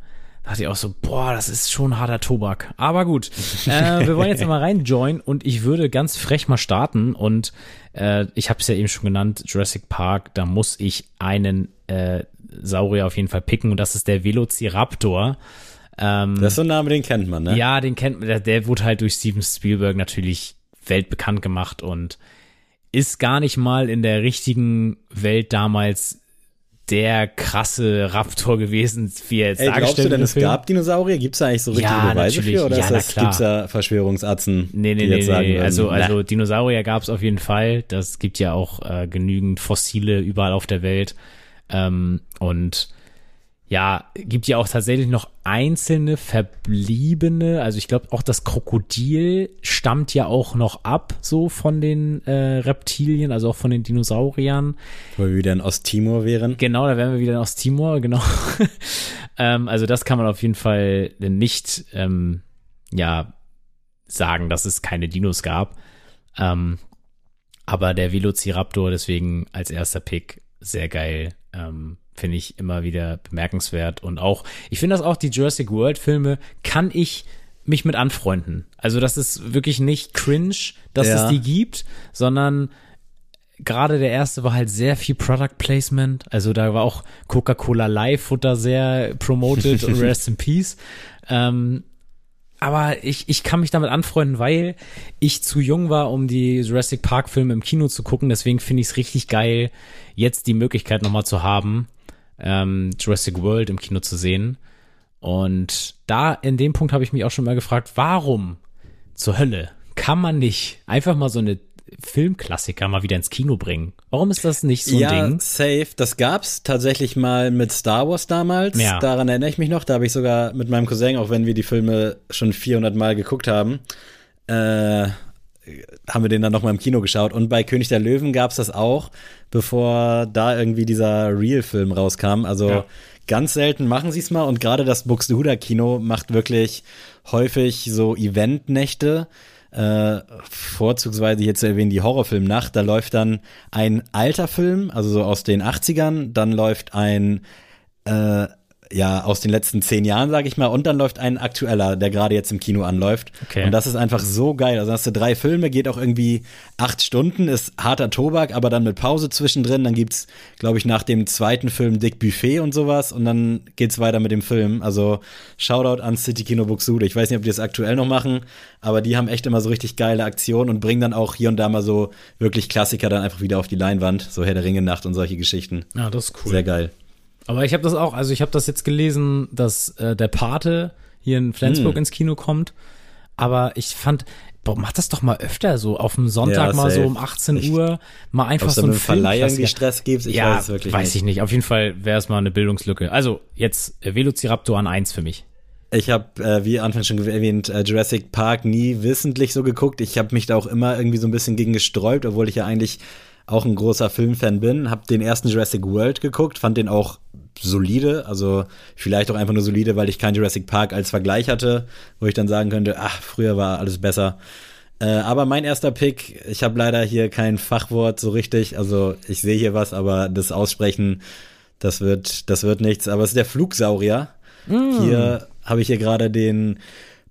Speaker 1: dachte ich auch so, boah, das ist schon harter Tobak. Aber gut, äh, wir wollen jetzt mal reinjoinen und ich würde ganz frech mal starten und äh, ich habe es ja eben schon genannt, Jurassic Park, da muss ich einen äh, Saurier auf jeden Fall picken und das ist der Velociraptor.
Speaker 2: Ähm, das ist so ein Name, den kennt man, ne?
Speaker 1: Ja, den kennt man, der, der wurde halt durch Steven Spielberg natürlich weltbekannt gemacht und ist gar nicht mal in der richtigen Welt damals der krasse Raptor gewesen, wie er jetzt
Speaker 2: Ey,
Speaker 1: dargestellt
Speaker 2: glaubst du denn, es gab Dinosaurier? Gibt es da eigentlich so richtige ja, Beweise natürlich. für? Oder ja, gibt es da Verschwörungsatzen,
Speaker 1: nee, nee, die jetzt nee, sagen nee. Also, also Dinosaurier gab es auf jeden Fall. Das gibt ja auch äh, genügend Fossile überall auf der Welt. Ähm, und ja, gibt ja auch tatsächlich noch einzelne verbliebene, also ich glaube auch das Krokodil stammt ja auch noch ab, so von den äh, Reptilien, also auch von den Dinosauriern.
Speaker 2: Wo wir wieder in Osttimor wären.
Speaker 1: Genau, da wären wir wieder in Osttimor, genau. ähm, also das kann man auf jeden Fall nicht, ähm, ja, sagen, dass es keine Dinos gab. Ähm, aber der Velociraptor deswegen als erster Pick sehr geil. Ähm, finde ich immer wieder bemerkenswert. Und auch, ich finde das auch, die Jurassic World Filme kann ich mich mit anfreunden. Also das ist wirklich nicht cringe, dass ja. es die gibt, sondern gerade der erste war halt sehr viel Product Placement. Also da war auch Coca-Cola Live Futter sehr promoted und Rest in Peace. Ähm, aber ich, ich kann mich damit anfreunden, weil ich zu jung war, um die Jurassic Park Filme im Kino zu gucken. Deswegen finde ich es richtig geil, jetzt die Möglichkeit nochmal zu haben, ähm, Jurassic World im Kino zu sehen. Und da in dem Punkt habe ich mich auch schon mal gefragt, warum zur Hölle kann man nicht einfach mal so eine Filmklassiker mal wieder ins Kino bringen. Warum ist das nicht so ein ja, Ding?
Speaker 2: safe. Das gab's tatsächlich mal mit Star Wars damals. Ja. Daran erinnere ich mich noch. Da habe ich sogar mit meinem Cousin, auch wenn wir die Filme schon 400 Mal geguckt haben, äh, haben wir den dann noch mal im Kino geschaut. Und bei König der Löwen gab es das auch, bevor da irgendwie dieser Real-Film rauskam. Also ja. ganz selten machen sie es mal. Und gerade das Buxtehuder-Kino macht wirklich häufig so Eventnächte. Äh, vorzugsweise hier zu erwähnen die Horrorfilmnacht. Da läuft dann ein alter Film, also so aus den 80ern. Dann läuft ein äh, ja, aus den letzten zehn Jahren, sage ich mal. Und dann läuft ein aktueller, der gerade jetzt im Kino anläuft. Okay. Und das ist einfach so geil. Also hast du drei Filme, geht auch irgendwie acht Stunden, ist harter Tobak, aber dann mit Pause zwischendrin. Dann gibt's, glaube ich, nach dem zweiten Film Dick Buffet und sowas. Und dann geht's weiter mit dem Film. Also Shoutout an City Kino Buxude. Ich weiß nicht, ob die das aktuell noch machen, aber die haben echt immer so richtig geile Aktionen und bringen dann auch hier und da mal so wirklich Klassiker dann einfach wieder auf die Leinwand. So Herr der Ringe Nacht und solche Geschichten.
Speaker 1: Ja, das ist cool.
Speaker 2: Sehr geil.
Speaker 1: Aber ich habe das auch, also ich habe das jetzt gelesen, dass äh, der Pate hier in Flensburg hm. ins Kino kommt. Aber ich fand, boah, mach das doch mal öfter so auf dem Sonntag ja, mal so um 18 ich, Uhr mal einfach so ein
Speaker 2: Verleih irgendwie Stress gibt.
Speaker 1: Ich ja, weiß wirklich weiß nicht. ich nicht. Auf jeden Fall wäre es mal eine Bildungslücke. Also jetzt äh, Velociraptor an eins für mich.
Speaker 2: Ich habe, äh, wie Anfang schon erwähnt, äh, Jurassic Park nie wissentlich so geguckt. Ich habe mich da auch immer irgendwie so ein bisschen gegen gesträubt, obwohl ich ja eigentlich auch ein großer Filmfan bin. Hab den ersten Jurassic World geguckt, fand den auch solide, also vielleicht auch einfach nur solide, weil ich keinen Jurassic Park als Vergleich hatte, wo ich dann sagen könnte, ach, früher war alles besser. Äh, aber mein erster Pick, ich habe leider hier kein Fachwort so richtig, also ich sehe hier was, aber das Aussprechen, das wird, das wird nichts. Aber es ist der Flugsaurier. Mm. Hier habe ich hier gerade den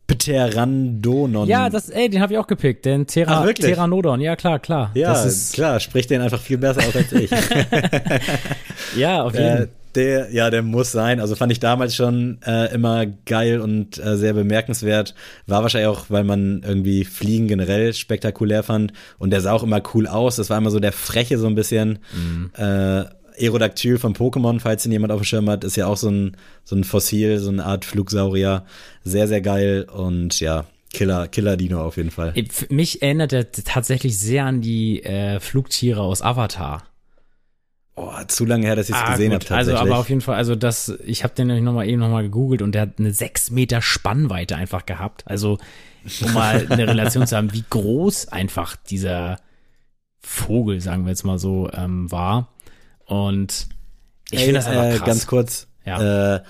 Speaker 2: Pteranodon.
Speaker 1: Ja, das, ey, den habe ich auch gepickt, den Terra, Ach, Pteranodon. Ja, klar, klar.
Speaker 2: Ja, das ist klar, spricht den einfach viel besser aus als ich.
Speaker 1: ja, auf jeden Fall.
Speaker 2: Der, ja, der muss sein. Also fand ich damals schon äh, immer geil und äh, sehr bemerkenswert. War wahrscheinlich auch, weil man irgendwie Fliegen generell spektakulär fand. Und der sah auch immer cool aus. Das war immer so der Freche so ein bisschen. Mhm. Äh, Aerodactyl von Pokémon, falls ihn jemand auf dem Schirm hat, ist ja auch so ein, so ein Fossil, so eine Art Flugsaurier. Sehr, sehr geil und ja, Killer, Killer Dino auf jeden Fall.
Speaker 1: Mich erinnert er tatsächlich sehr an die äh, Flugtiere aus Avatar.
Speaker 2: Oh, zu lange her, dass ich es ah, gesehen habe.
Speaker 1: Also, aber auf jeden Fall, also das, ich habe den nämlich noch mal eben noch mal gegoogelt und der hat eine sechs Meter Spannweite einfach gehabt. Also um mal eine Relation zu haben, wie groß einfach dieser Vogel, sagen wir jetzt mal so, ähm, war. Und ich finde das einfach
Speaker 2: krass. Äh, ganz kurz. Ja. Äh,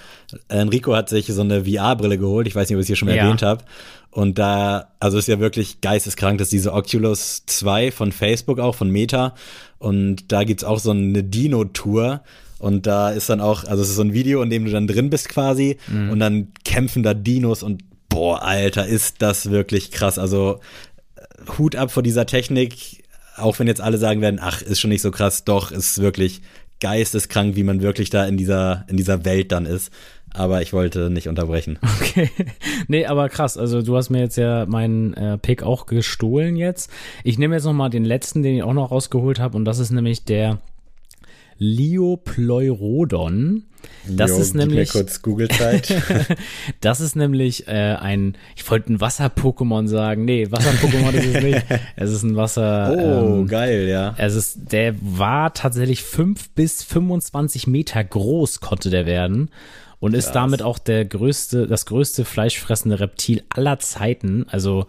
Speaker 2: Enrico hat sich so eine VR-Brille geholt. Ich weiß nicht, ob ich es hier schon ja. erwähnt habe. Und da, also ist ja wirklich geisteskrank, dass diese Oculus 2 von Facebook auch, von Meta. Und da gibt's auch so eine Dino-Tour. Und da ist dann auch, also es ist so ein Video, in dem du dann drin bist quasi. Mhm. Und dann kämpfen da Dinos und boah, Alter, ist das wirklich krass. Also Hut ab vor dieser Technik auch wenn jetzt alle sagen werden, ach, ist schon nicht so krass, doch, ist wirklich geisteskrank, wie man wirklich da in dieser, in dieser Welt dann ist. Aber ich wollte nicht unterbrechen.
Speaker 1: Okay. Nee, aber krass. Also du hast mir jetzt ja meinen äh, Pick auch gestohlen jetzt. Ich nehme jetzt noch mal den letzten, den ich auch noch rausgeholt habe. Und das ist nämlich der Liopleurodon. Das jo, ist nämlich.
Speaker 2: Mir kurz Google-Zeit.
Speaker 1: das ist nämlich äh, ein, ich wollte ein Wasser-Pokémon sagen. Nee, Wasser-Pokémon ist es nicht. Es ist ein Wasser.
Speaker 2: Oh, ähm, geil, ja.
Speaker 1: Es ist, der war tatsächlich fünf bis 25 Meter groß, konnte der werden. Und ist damit auch der größte, das größte fleischfressende Reptil aller Zeiten. Also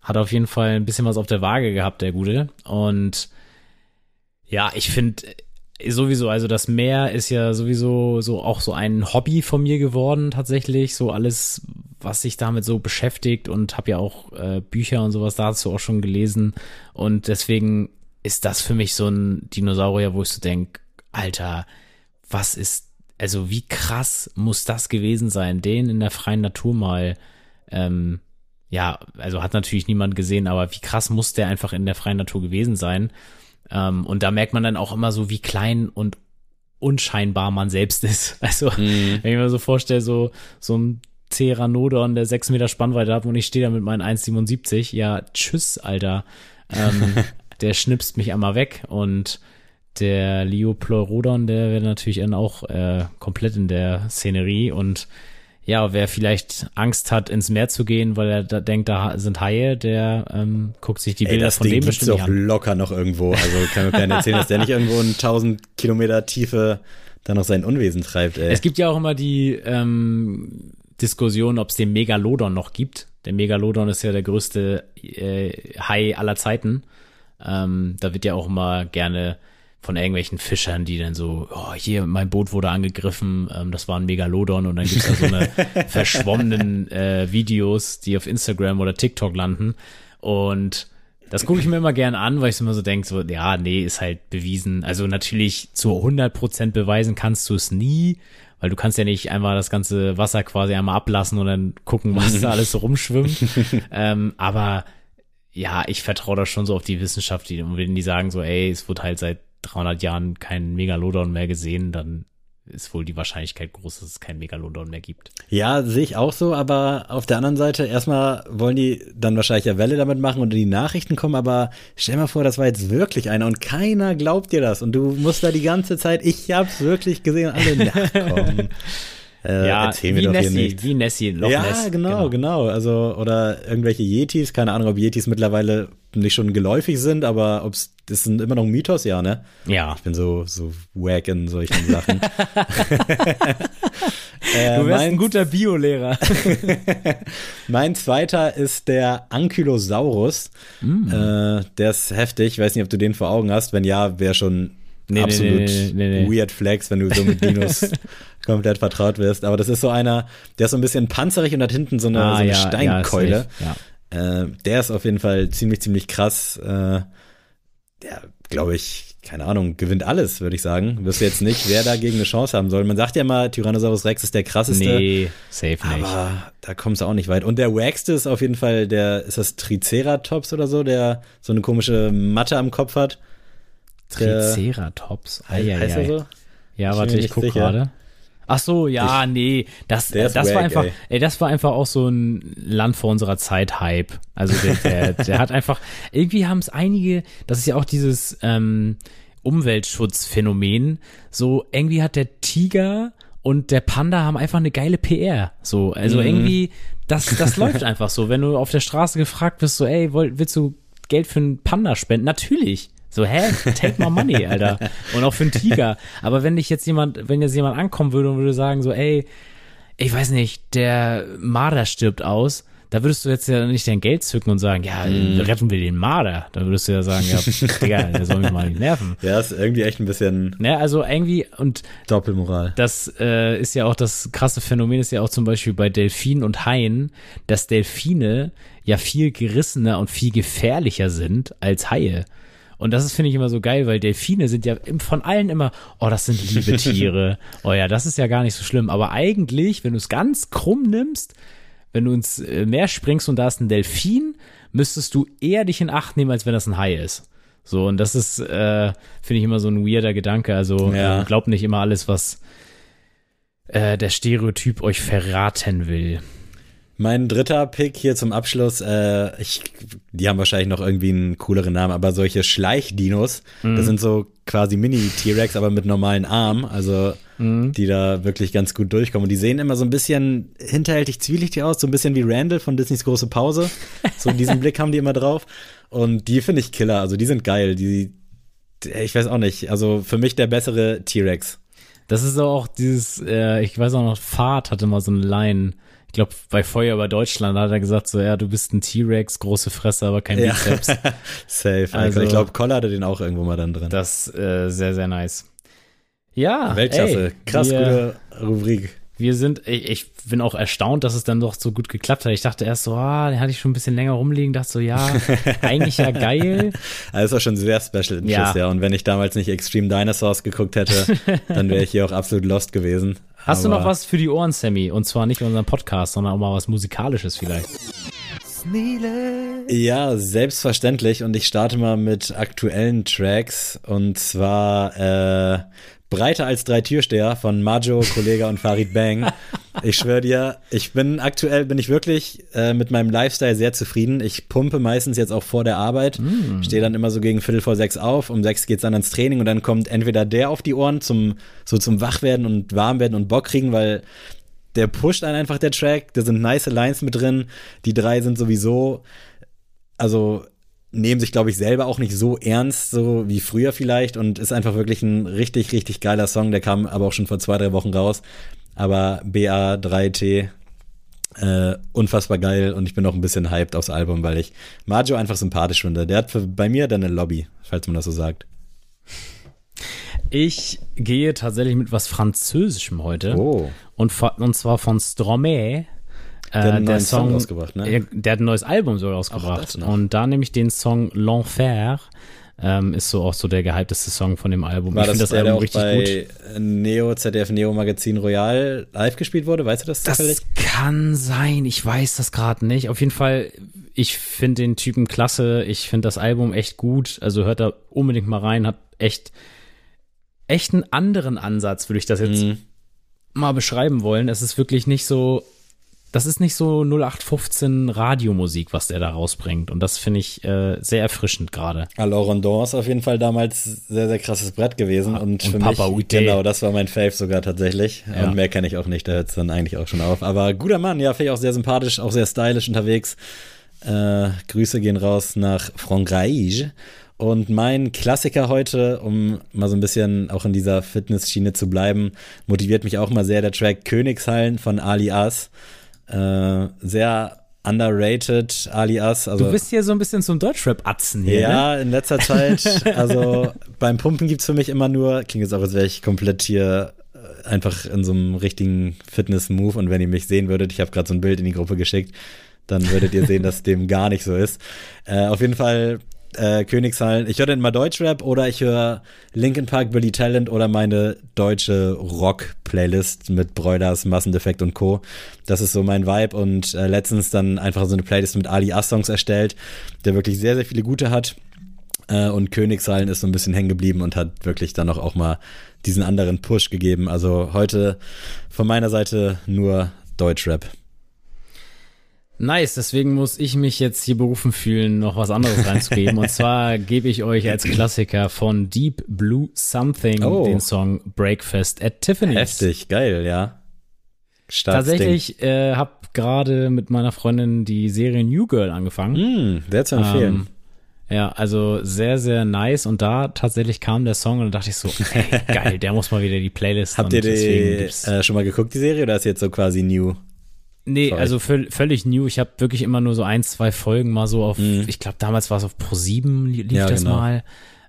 Speaker 1: hat auf jeden Fall ein bisschen was auf der Waage gehabt, der Gute. Und ja, ich finde, sowieso, also das Meer ist ja sowieso so auch so ein Hobby von mir geworden tatsächlich, so alles, was sich damit so beschäftigt und habe ja auch äh, Bücher und sowas dazu auch schon gelesen und deswegen ist das für mich so ein Dinosaurier, wo ich so denk, Alter, was ist, also wie krass muss das gewesen sein, den in der freien Natur mal, ähm, ja, also hat natürlich niemand gesehen, aber wie krass muss der einfach in der freien Natur gewesen sein? Ähm, und da merkt man dann auch immer so, wie klein und unscheinbar man selbst ist. Also, mhm. wenn ich mir so vorstelle, so, so ein Ceranodon, der sechs Meter Spannweite hat und ich stehe da mit meinen 1,77, ja, tschüss, Alter. Ähm, der schnipst mich einmal weg und der Liopleurodon, der wäre natürlich dann auch äh, komplett in der Szenerie und ja, wer vielleicht Angst hat, ins Meer zu gehen, weil er da denkt, da sind Haie, der ähm, guckt sich die Bilder Ey, von Ding dem bestimmt
Speaker 2: auch an. locker noch irgendwo. Also kann mir keiner erzählen, dass der nicht irgendwo in 1000 Kilometer Tiefe da noch sein Unwesen treibt. Ey.
Speaker 1: Es gibt ja auch immer die ähm, Diskussion, ob es den Megalodon noch gibt. Der Megalodon ist ja der größte äh, Hai aller Zeiten. Ähm, da wird ja auch immer gerne von irgendwelchen Fischern, die dann so, oh, hier, mein Boot wurde angegriffen, ähm, das war ein Megalodon und dann gibt's da so eine verschwommenen äh, Videos, die auf Instagram oder TikTok landen und das gucke ich mir immer gern an, weil ich immer so denke, so, ja, nee, ist halt bewiesen. Also natürlich zu 100% beweisen kannst du es nie, weil du kannst ja nicht einmal das ganze Wasser quasi einmal ablassen und dann gucken, was da alles so rumschwimmt. ähm, aber ja, ich vertraue da schon so auf die Wissenschaft, die, wenn die sagen so, ey, es wird halt seit 300 Jahren kein Megalodon mehr gesehen, dann ist wohl die Wahrscheinlichkeit groß, dass es kein Megalodon mehr gibt.
Speaker 2: Ja, sehe ich auch so, aber auf der anderen Seite, erstmal wollen die dann wahrscheinlich ja Welle damit machen und die Nachrichten kommen, aber stell mal vor, das war jetzt wirklich einer und keiner glaubt dir das und du musst da die ganze Zeit, ich hab's wirklich gesehen, alle nachkommen.
Speaker 1: Äh, ja, erzähl mir wie doch Nessie, hier nicht. Wie Nessie, Loch
Speaker 2: Ja, Ness, genau, genau, genau. Also, oder irgendwelche Yetis, keine Ahnung, ob Yetis mittlerweile nicht schon geläufig sind, aber ob es das sind immer noch ein Mythos, ja, ne?
Speaker 1: Ja.
Speaker 2: Ich bin so, so wack in solchen Sachen.
Speaker 1: äh, du wärst mein, ein guter Biolehrer.
Speaker 2: mein zweiter ist der Ankylosaurus. Mm. Äh, der ist heftig. Ich weiß nicht, ob du den vor Augen hast. Wenn ja, wäre schon nee, absolut nee, nee, weird Flex, wenn du so mit Dinos komplett vertraut wirst. Aber das ist so einer, der ist so ein bisschen panzerig und hat hinten so eine, ah, so eine ja, Steinkeule. Ja, ja. Äh, der ist auf jeden Fall ziemlich, ziemlich krass. Äh, der, glaube ich, keine Ahnung, gewinnt alles, würde ich sagen. Wirst jetzt nicht, wer dagegen eine Chance haben soll. Man sagt ja immer, Tyrannosaurus Rex ist der krasseste.
Speaker 1: Nee, safe nicht.
Speaker 2: Aber da kommst du auch nicht weit. Und der wackste ist auf jeden Fall der, ist das Triceratops oder so, der so eine komische Matte am Kopf hat.
Speaker 1: Triceratops?
Speaker 2: Ah, ja, heißt er so?
Speaker 1: Ja, warte, ich guck gerade. Ach so, ja, ich, nee, das, das wack, war einfach, ey. ey. das war einfach auch so ein Land vor unserer Zeit Hype. Also der, der, der hat einfach, irgendwie haben es einige, das ist ja auch dieses ähm, Umweltschutzphänomen, so irgendwie hat der Tiger und der Panda haben einfach eine geile PR. So, also mhm. irgendwie, das, das läuft einfach so. Wenn du auf der Straße gefragt wirst, so, ey, willst du Geld für einen Panda spenden? Natürlich. So, hä? Take my money, Alter. Und auch für einen Tiger. Aber wenn dich jetzt jemand, wenn jetzt jemand ankommen würde und würde sagen, so, ey, ich weiß nicht, der Marder stirbt aus, da würdest du jetzt ja nicht dein Geld zücken und sagen, ja, mm. retten wir den Marder. Da würdest du ja sagen, ja, Digga, der soll mich mal nicht nerven.
Speaker 2: Ja, ist irgendwie echt ein bisschen.
Speaker 1: Ja, also irgendwie und
Speaker 2: Doppelmoral.
Speaker 1: Das äh, ist ja auch das krasse Phänomen ist ja auch zum Beispiel bei Delfinen und Haien, dass Delfine ja viel gerissener und viel gefährlicher sind als Haie. Und das ist, finde ich, immer so geil, weil Delfine sind ja von allen immer, oh, das sind liebe Tiere. oh ja, das ist ja gar nicht so schlimm. Aber eigentlich, wenn du es ganz krumm nimmst, wenn du ins äh, Meer springst und da ist ein Delfin, müsstest du eher dich in Acht nehmen, als wenn das ein Hai ist. So, und das ist, äh, finde ich immer so ein weirder Gedanke. Also ja. äh, glaubt nicht immer alles, was äh, der Stereotyp euch verraten will.
Speaker 2: Mein dritter Pick hier zum Abschluss, äh, ich, die haben wahrscheinlich noch irgendwie einen cooleren Namen, aber solche Schleichdinos, mhm. das sind so quasi Mini-T-Rex, aber mit normalen Armen, also mhm. die da wirklich ganz gut durchkommen. Und die sehen immer so ein bisschen hinterhältig zwielichtig aus, so ein bisschen wie Randall von Disneys große Pause. So diesen Blick haben die immer drauf. Und die finde ich killer, also die sind geil. Die, ich weiß auch nicht, also für mich der bessere T-Rex.
Speaker 1: Das ist auch dieses, äh, ich weiß auch noch, Fahrt hatte mal so eine Line glaube, bei Feuer über Deutschland hat er gesagt, so, ja, du bist ein T-Rex, große Fresse, aber kein Bizeps. Ja.
Speaker 2: Safe. Also, ich glaube, Koller hatte den auch irgendwo mal dann drin.
Speaker 1: Das äh, sehr, sehr nice. Ja.
Speaker 2: Weltklasse. Ey, Krass, wir, gute Rubrik.
Speaker 1: Wir sind, ich, ich, bin auch erstaunt, dass es dann doch so gut geklappt hat. Ich dachte erst so, ah, den hatte ich schon ein bisschen länger rumliegen, dachte so, ja, eigentlich ja geil.
Speaker 2: Also das war schon sehr special Interest, ja. ja. Und wenn ich damals nicht Extreme Dinosaurs geguckt hätte, dann wäre ich hier auch absolut lost gewesen.
Speaker 1: Hast du noch was für die Ohren, Sammy? Und zwar nicht unseren Podcast, sondern auch mal was Musikalisches vielleicht.
Speaker 2: Ja, selbstverständlich. Und ich starte mal mit aktuellen Tracks. Und zwar äh, Breiter als drei Türsteher von Majo, Kollega und Farid Bang. Ich schwöre dir, ich bin aktuell, bin ich wirklich äh, mit meinem Lifestyle sehr zufrieden. Ich pumpe meistens jetzt auch vor der Arbeit, mm. stehe dann immer so gegen Viertel vor sechs auf, um sechs geht's dann ans Training und dann kommt entweder der auf die Ohren zum, so zum Wachwerden und Warmwerden und Bock kriegen, weil der pusht einen einfach der Track, da sind nice Lines mit drin, die drei sind sowieso, also nehmen sich, glaube ich, selber auch nicht so ernst, so wie früher vielleicht und ist einfach wirklich ein richtig, richtig geiler Song. Der kam aber auch schon vor zwei, drei Wochen raus. Aber BA3T, äh, unfassbar geil und ich bin auch ein bisschen hyped aufs Album, weil ich Majo einfach sympathisch finde. Der hat für, bei mir dann eine Lobby, falls man das so sagt.
Speaker 1: Ich gehe tatsächlich mit was Französischem heute. Oh. Und, und zwar von Stromae. Der, äh, der Song, Song rausgebracht, ne? Der hat ein neues Album sogar rausgebracht. Und da nehme ich den Song L'Enfer. Ähm, ist so auch so der gehypteste Song von dem Album.
Speaker 2: War ich finde das, das Album richtig bei gut. Neo, ZDF Neo Magazin Royal live gespielt wurde, weißt du das
Speaker 1: zufällig? Das kann sein, ich weiß das gerade nicht. Auf jeden Fall, ich finde den Typen klasse, ich finde das Album echt gut, also hört da unbedingt mal rein, hat echt, echt einen anderen Ansatz, würde ich das jetzt mhm. mal beschreiben wollen. Es ist wirklich nicht so das ist nicht so 0815 Radiomusik, was der da rausbringt. Und das finde ich äh, sehr erfrischend gerade.
Speaker 2: Alors Rondon ist auf jeden Fall damals sehr, sehr krasses Brett gewesen. Ja, und, und, für Papa mich, Ute. genau, das war mein Fave sogar tatsächlich. Ja. Und mehr kenne ich auch nicht, da hört es dann eigentlich auch schon auf. Aber guter Mann, ja, finde ich auch sehr sympathisch, auch sehr stylisch unterwegs. Äh, Grüße gehen raus nach Frankreich. Und mein Klassiker heute, um mal so ein bisschen auch in dieser Fitnessschiene zu bleiben, motiviert mich auch mal sehr der Track Königshallen von Ali As. Äh, sehr underrated alias.
Speaker 1: Also, du bist hier so ein bisschen zum Deutschrap-Atzen hier.
Speaker 2: Ja,
Speaker 1: ne?
Speaker 2: in letzter Zeit. Also beim Pumpen gibt es für mich immer nur, klingt jetzt auch, als wäre ich komplett hier äh, einfach in so einem richtigen Fitness-Move und wenn ihr mich sehen würdet, ich habe gerade so ein Bild in die Gruppe geschickt, dann würdet ihr sehen, dass dem gar nicht so ist. Äh, auf jeden Fall äh, Königshallen. Ich höre dann immer Deutschrap oder ich höre Linkin Park, Billy Talent oder meine deutsche Rock-Playlist mit Broilers, Massendefekt und Co. Das ist so mein Vibe und äh, letztens dann einfach so eine Playlist mit Ali A-Songs erstellt, der wirklich sehr, sehr viele gute hat. Äh, und Königshallen ist so ein bisschen hängen geblieben und hat wirklich dann auch, auch mal diesen anderen Push gegeben. Also heute von meiner Seite nur Deutschrap.
Speaker 1: Nice, deswegen muss ich mich jetzt hier berufen fühlen, noch was anderes reinzugeben. Und zwar gebe ich euch als Klassiker von Deep Blue Something oh. den Song Breakfast at Tiffany's.
Speaker 2: Heftig, geil, ja.
Speaker 1: Starts Tatsächlich äh, habe gerade mit meiner Freundin die Serie New Girl angefangen.
Speaker 2: Mm, der zu empfehlen. Ähm,
Speaker 1: ja, also sehr, sehr nice. Und da tatsächlich kam der Song und da dachte ich so, ey, geil, der muss mal wieder die Playlist.
Speaker 2: Habt ihr die äh, schon mal geguckt, die Serie, oder ist jetzt so quasi new?
Speaker 1: Nee, Sorry. also völlig new. Ich habe wirklich immer nur so ein, zwei Folgen mal so auf, mhm. ich glaube damals war es auf Pro7 lief ja, das genau. mal.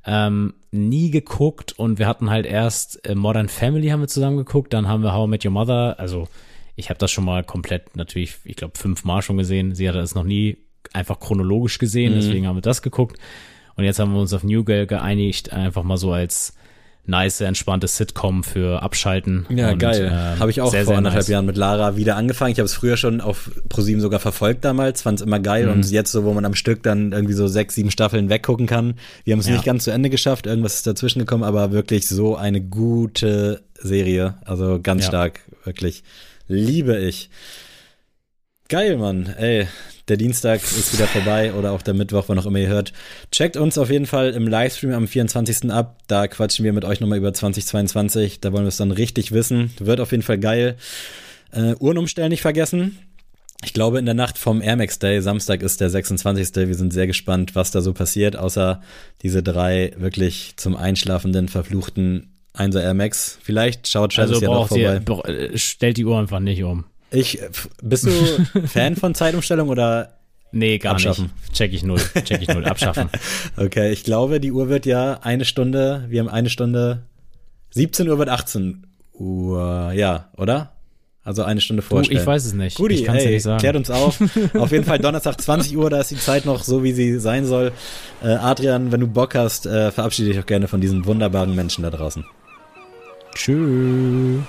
Speaker 1: Ähm, nie geguckt und wir hatten halt erst äh, Modern Family haben wir zusammen geguckt, dann haben wir How I Met Your Mother, also ich habe das schon mal komplett natürlich, ich glaube fünfmal schon gesehen. Sie hatte es noch nie einfach chronologisch gesehen, mhm. deswegen haben wir das geguckt. Und jetzt haben wir uns auf New Girl geeinigt, einfach mal so als nice, entspannte Sitcom für Abschalten.
Speaker 2: Ja, und, geil. Äh, habe ich auch sehr, vor sehr anderthalb nice. Jahren mit Lara wieder angefangen. Ich habe es früher schon auf ProSieben sogar verfolgt damals, fand es immer geil. Mhm. Und jetzt so, wo man am Stück dann irgendwie so sechs, sieben Staffeln weggucken kann. Wir haben es ja. nicht ganz zu Ende geschafft, irgendwas ist dazwischen gekommen, aber wirklich so eine gute Serie. Also ganz ja. stark, wirklich. Liebe ich. Geil, Mann. Ey, der Dienstag ist wieder vorbei oder auch der Mittwoch, wann auch immer ihr hört. Checkt uns auf jeden Fall im Livestream am 24. ab. Da quatschen wir mit euch nochmal über 2022. Da wollen wir es dann richtig wissen. Wird auf jeden Fall geil. Äh, Uhren umstellen nicht vergessen. Ich glaube, in der Nacht vom Air Max Day, Samstag ist der 26. Wir sind sehr gespannt, was da so passiert, außer diese drei wirklich zum Einschlafenden verfluchten 1er Air Max. Vielleicht schaut Travis also ja doch vorbei.
Speaker 1: Ihr, äh, stellt die Uhr einfach nicht um.
Speaker 2: Ich, bist du Fan von Zeitumstellung oder
Speaker 1: Nee, gar abschaffen. nicht. Check ich null. Check ich null. Abschaffen.
Speaker 2: okay, ich glaube, die Uhr wird ja eine Stunde, wir haben eine Stunde, 17 Uhr wird 18 Uhr, ja, oder? Also eine Stunde vorstellen.
Speaker 1: Du, ich weiß es nicht.
Speaker 2: Guti, ich ey, nicht sagen. klärt uns auf. auf jeden Fall Donnerstag 20 Uhr, da ist die Zeit noch so, wie sie sein soll. Äh, Adrian, wenn du Bock hast, äh, verabschiede dich auch gerne von diesen wunderbaren Menschen da draußen.
Speaker 1: Tschüss.